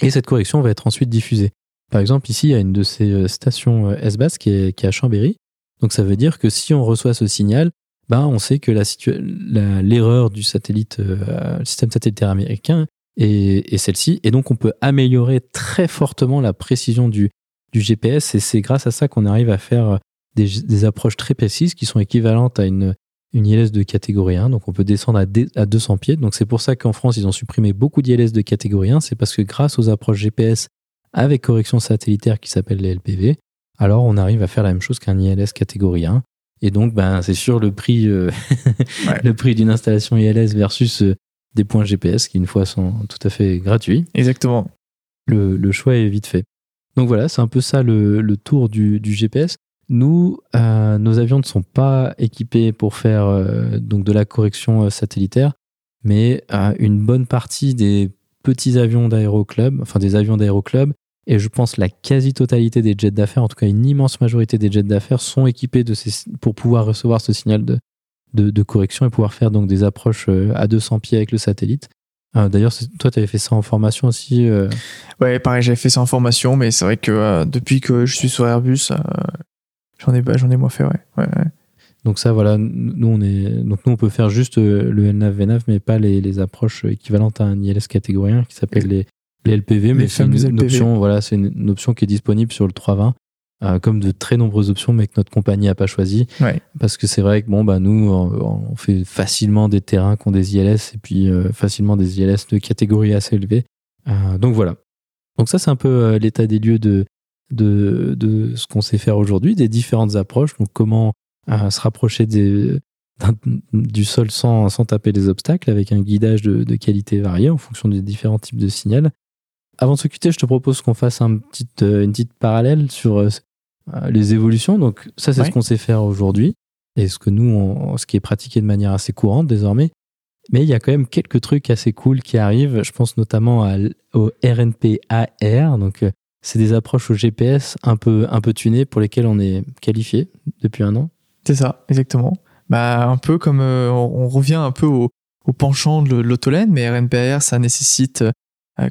et cette correction va être ensuite diffusée. Par exemple, ici, il y a une de ces euh, stations euh, S-BAS qui qui est à Chambéry. Donc, ça veut dire que si on reçoit ce signal, ben, on sait que l'erreur du satellite, euh, système satellitaire américain est, celle-ci. Et donc, on peut améliorer très fortement la précision du, GPS. Et c'est grâce à ça qu'on arrive à faire des, approches très précises qui sont équivalentes à une, une ILS de catégorie 1. Donc, on peut descendre à, à 200 pieds. Donc, c'est pour ça qu'en France, ils ont supprimé beaucoup d'ILS de catégorie 1. C'est parce que grâce aux approches GPS avec correction satellitaire qui s'appelle les LPV, alors on arrive à faire la même chose qu'un ILS catégorie 1. Et donc, ben, c'est sûr, le prix, euh, Ouais. le prix d'une installation ILS versus euh, des points GPS qui, une fois, sont tout à fait gratuits, Exactement. le, le choix est vite fait. Donc voilà, c'est un peu ça le, le tour du, du GPS. Nous, euh, nos avions ne sont pas équipés pour faire euh, donc de la correction satellitaire, mais une bonne partie des petits avions d'aéroclub, enfin des avions d'aéroclub, et je pense la quasi-totalité des jets d'affaires, en tout cas une immense majorité des jets d'affaires, sont équipés de ces, pour pouvoir recevoir ce signal de, de, de correction et pouvoir faire donc des approches euh, à 200 pieds avec le satellite. Euh, D'ailleurs, toi, tu avais fait ça en formation aussi. euh, Ouais, pareil, j'avais fait ça en formation, mais c'est vrai que euh, depuis que je suis sur Airbus, euh, j'en ai, j'en ai moins fait, ouais. ouais, ouais. Donc ça, voilà, nous on est, donc nous on peut faire juste le LNAV VNAV, mais pas les, les approches équivalentes à un ILS catégorie 1 qui s'appelle les, les LPV, mais c'est une, LPV. option, voilà, c'est une, option qui est disponible sur le 320, euh, comme de très nombreuses options, mais que notre compagnie n'a pas choisi, Ouais. parce que c'est vrai que bon bah nous on, fait facilement des terrains qui ont des ILS et puis euh, facilement des ILS de catégorie assez élevée. Euh, donc voilà. Donc ça c'est un peu l'état des lieux de de, de ce qu'on sait faire aujourd'hui, des différentes approches. Donc comment se rapprocher des, du sol sans, sans taper les obstacles avec un guidage de, de qualité variée en fonction des différents types de signal. Avant de se quitter, je te propose qu'on fasse un petit, euh, une petite parallèle sur euh, euh, les évolutions. Donc ça, c'est Ouais. ce qu'on sait faire aujourd'hui et ce que nous, on- ce qui est pratiqué de manière assez courante désormais. Mais il y a quand même quelques trucs assez cool qui arrivent. Je pense notamment à au RNP-AR. Donc, c'est des approches au GPS un peu, un peu tunées pour lesquelles on est qualifié depuis un an. C'est ça, exactement. Bah, un peu comme euh, on, on revient un peu au, au penchant de l'autolène, mais RNPR, ça nécessite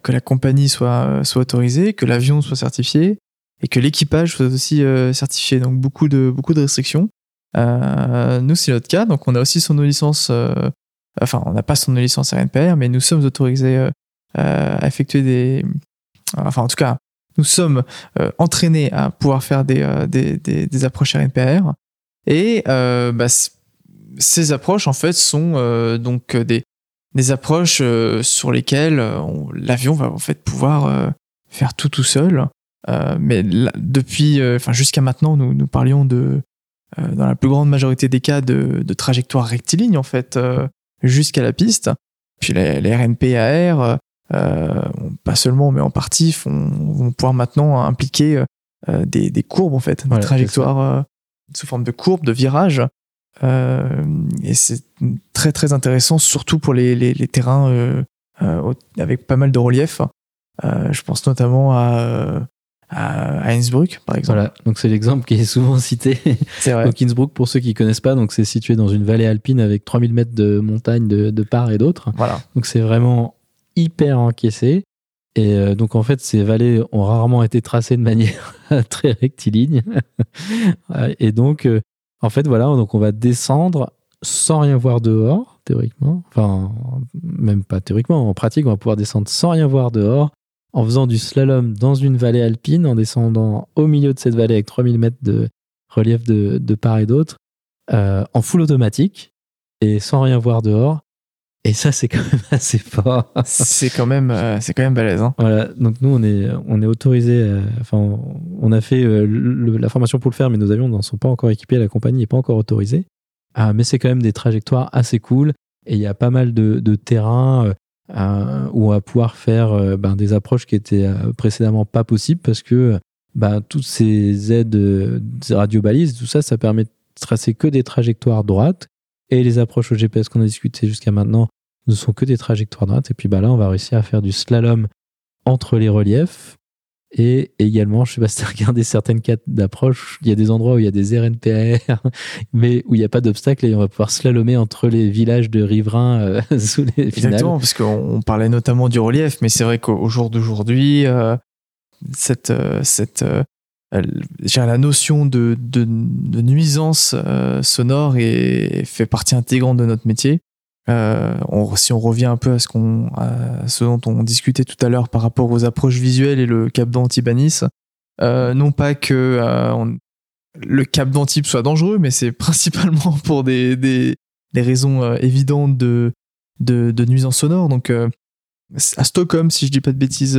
que la compagnie soit, euh, soit autorisée, que l'avion soit certifié et que l'équipage soit aussi euh, certifié. Donc beaucoup de, beaucoup de restrictions. Euh, nous, c'est notre cas. Donc on a aussi son licence. euh, enfin, on n'a pas son licence RNPR, mais nous sommes autorisés euh, à effectuer des. Enfin, en tout cas, nous sommes euh, entraînés à pouvoir faire des, euh, des, des, des approches RNPR. Et euh, bah, ces approches, en fait, sont euh, donc euh, des, des approches euh, sur lesquelles euh, on- l'avion va en fait pouvoir euh, faire tout tout seul. Euh, mais là, depuis, euh, enfin jusqu'à maintenant, nous, nous parlions de, euh, dans la plus grande majorité des cas, de, de trajectoires rectilignes en fait, euh, jusqu'à la piste. Puis les, les RNP-AR, euh, pas seulement, mais en partie, font, vont pouvoir maintenant impliquer euh, des, des courbes en fait, des trajectoires euh, sous forme de courbes, de virages. Euh, et c'est très très intéressant, surtout pour les, les, les terrains euh, euh, avec pas mal de relief. Je pense notamment à, Innsbruck, par exemple. Voilà, donc c'est l'exemple qui est souvent cité. C'est vrai. Donc Innsbruck, pour ceux qui connaissent pas, donc c'est situé dans une vallée alpine avec 3000 mètres de montagne de, de part et d'autre. Voilà. Donc c'est vraiment hyper encaissé. Et donc en fait, ces vallées ont rarement été tracées de manière très rectiligne. et donc, en fait, voilà, donc on va descendre sans rien voir dehors, théoriquement. Enfin, même pas théoriquement, en pratique, on va pouvoir descendre sans rien voir dehors, en faisant du slalom dans une vallée alpine, en descendant au milieu de cette vallée avec 3000 mètres de relief de, part et d'autre, euh, en full automatique et sans rien voir dehors. Et ça, c'est quand même assez fort. c'est quand même, euh, c'est quand même balèze. Hein. Voilà. Donc nous, on est, on est autorisé. euh, Enfin, on, a fait euh, le- la formation pour le faire, mais nos avions n'en sont pas encore équipés. La compagnie n'est pas encore autorisée. Ah, mais c'est quand même des trajectoires assez cool. Et il y a pas mal de, de terrains euh, où on va pouvoir faire ben, des approches qui étaient précédemment pas possibles parce que ben, toutes ces aides, ces radiobalises, tout ça, ça permet de tracer que des trajectoires droites. Et les approches au GPS qu'on a discuté jusqu'à maintenant ne sont que des trajectoires droites. Et puis bah là, on va réussir à faire du slalom entre les reliefs. Et également, je sais pas si tu as regardé certaines cartes d'approche, il y a des endroits où il y a des RNPR, mais où il n'y a pas d'obstacle et on va pouvoir slalomer entre les villages de riverains euh, sous les finales. Exactement, parce qu'on on parlait notamment du relief, mais c'est vrai qu'au jour d'aujourd'hui, euh, cette, euh, cette, euh, la notion de, de, de nuisance euh, sonore est, fait partie intégrante de notre métier. Euh, on- si on revient un peu à ce, qu'on, à ce dont on discutait tout à l'heure par rapport aux approches visuelles et le cap d'Antibanis, euh, non pas que euh, on- le cap d'Antibes soit dangereux, mais c'est principalement pour des, des, des raisons euh, évidentes de, de, de nuisance sonore. Donc, à Stockholm, si je dis pas de bêtises,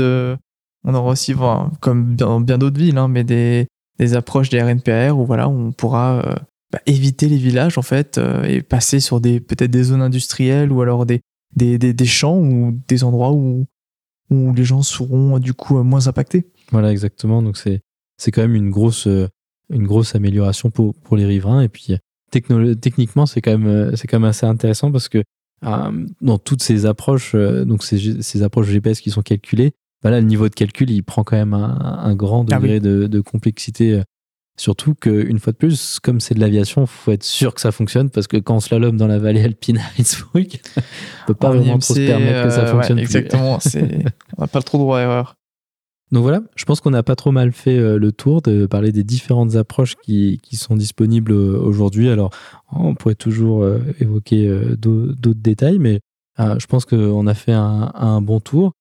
on aura aussi, comme dans bien d'autres villes, hein, mais des, des approches des RNPR où voilà, on pourra euh, bah, éviter les villages en fait euh, et passer sur des peut-être des zones industrielles ou alors des, des, des, des champs ou des endroits où, où les gens seront euh, du coup moins impactés. Voilà, exactement. Donc c'est c'est quand même une grosse une grosse amélioration pour pour les riverains. Et puis techniquement, c'est quand même c'est quand même assez intéressant parce que dans toutes ces approches, donc ces, ces approches GPS qui sont calculées, bah là, le niveau de calcul, il prend quand même un, un grand Ah oui. degré de, de complexité. euh, Surtout qu'une fois de plus, comme c'est de l'aviation, faut être sûr que ça fonctionne parce que quand on slalom dans la vallée alpine à Innsbruck, on peut pas En vraiment trop se permettre que ça euh, ouais, fonctionne. plus. exactement, c'est, on n'a pas trop droit à erreur. Donc voilà, je pense qu'on n'a pas trop mal fait euh, le tour de parler des différentes approches qui, qui sont disponibles aujourd'hui. Alors, on pourrait toujours évoquer d'au- d'autres détails, mais je pense qu'on a fait un, un bon tour.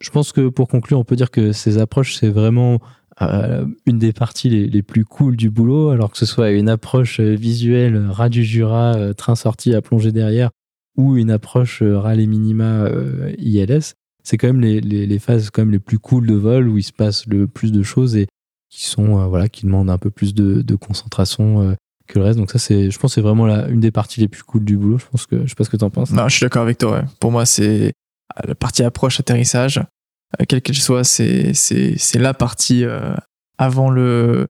Je pense que pour conclure, on peut dire que ces approches, c'est vraiment euh, une des parties les, plus cool du boulot, alors que ce soit une approche euh, visuelle, ras du Jura, euh, train sorti à plonger derrière, ou une approche euh, rallye minima euh, ILS c'est quand même les, phases quand même les plus cool de vol où il se passe le plus de choses et qui sont euh, voilà qui demandent un peu plus de, concentration euh, que le reste. Donc ça c'est je pense c'est vraiment une des parties les plus cool du boulot. Je pense que je sais pas ce que t'en penses. Non, je suis d'accord avec toi. Pour moi, c'est euh, la partie approche atterrissage, euh, quelle qu'elle soit, c'est c'est la partie euh, avant le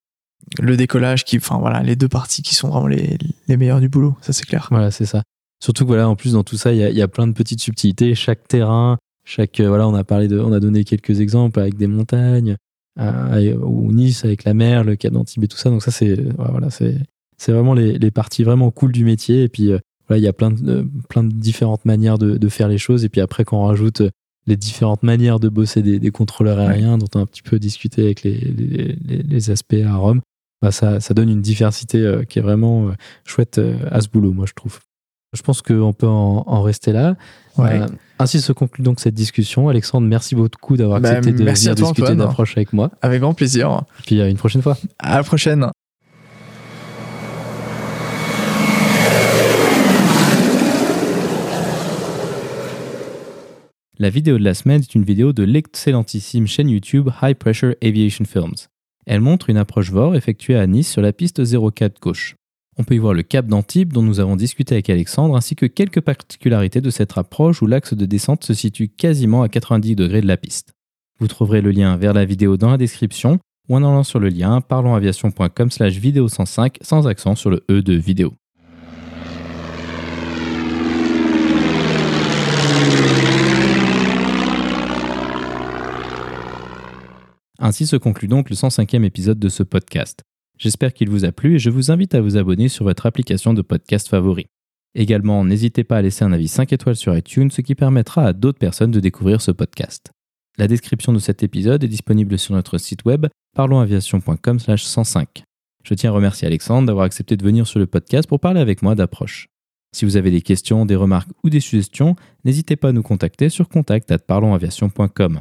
le décollage qui, enfin voilà, les deux parties qui sont vraiment les les meilleures du boulot. Ça c'est clair. voilà c'est ça surtout que voilà en plus dans tout ça il y a, y a plein de petites subtilités chaque terrain chaque euh, voilà on a parlé de on a donné quelques exemples avec des montagnes euh, ou Nice avec la mer le Cap d'Antibes et tout ça donc ça c'est voilà c'est c'est vraiment les, les parties vraiment cool du métier et puis voilà il y a plein de, euh, plein de différentes manières de, de faire les choses. Et puis après quand on rajoute euh, les différentes manières de bosser des, des contrôleurs aériens dont on a un petit peu discuté avec les, les, les- les aspects à Rome bah ça, ça donne une diversité euh, qui est vraiment chouette à ce boulot moi je trouve. Je pense qu'on peut en, en rester là. Ouais. Euh, ainsi se conclut donc cette discussion. Alexandre merci beaucoup d'avoir Bah, accepté de venir discuter d'approche avec moi. Avec grand plaisir. puis à une prochaine fois. À la prochaine. La vidéo de la semaine est une vidéo de l'excellentissime chaîne YouTube High Pressure Aviation Films. Elle montre une approche VOR effectuée à Nice sur la piste 04 gauche. On peut y voir le cap d'Antibes dont nous avons discuté avec Alexandre ainsi que quelques particularités de cette approche où l'axe de descente se situe quasiment à 90 degrés de la piste. Vous trouverez le lien vers la vidéo dans la description ou en allant sur le lien parlonsaviation.com slash vidéo 105 sans accent sur le E de vidéo. Ainsi se conclut donc le 105e épisode de ce podcast. J'espère qu'il vous a plu et je vous invite à vous abonner sur votre application de podcast favori. Également, n'hésitez pas à laisser un avis 5 étoiles sur iTunes, ce qui permettra à d'autres personnes de découvrir ce podcast. La description de cet épisode est disponible sur notre site web parlonsaviation.com/105. Je tiens à remercier Alexandre d'avoir accepté de venir sur le podcast pour parler avec moi d'approche. Si vous avez des questions, des remarques ou des suggestions, n'hésitez pas à nous contacter sur contact@parlonsaviation.com.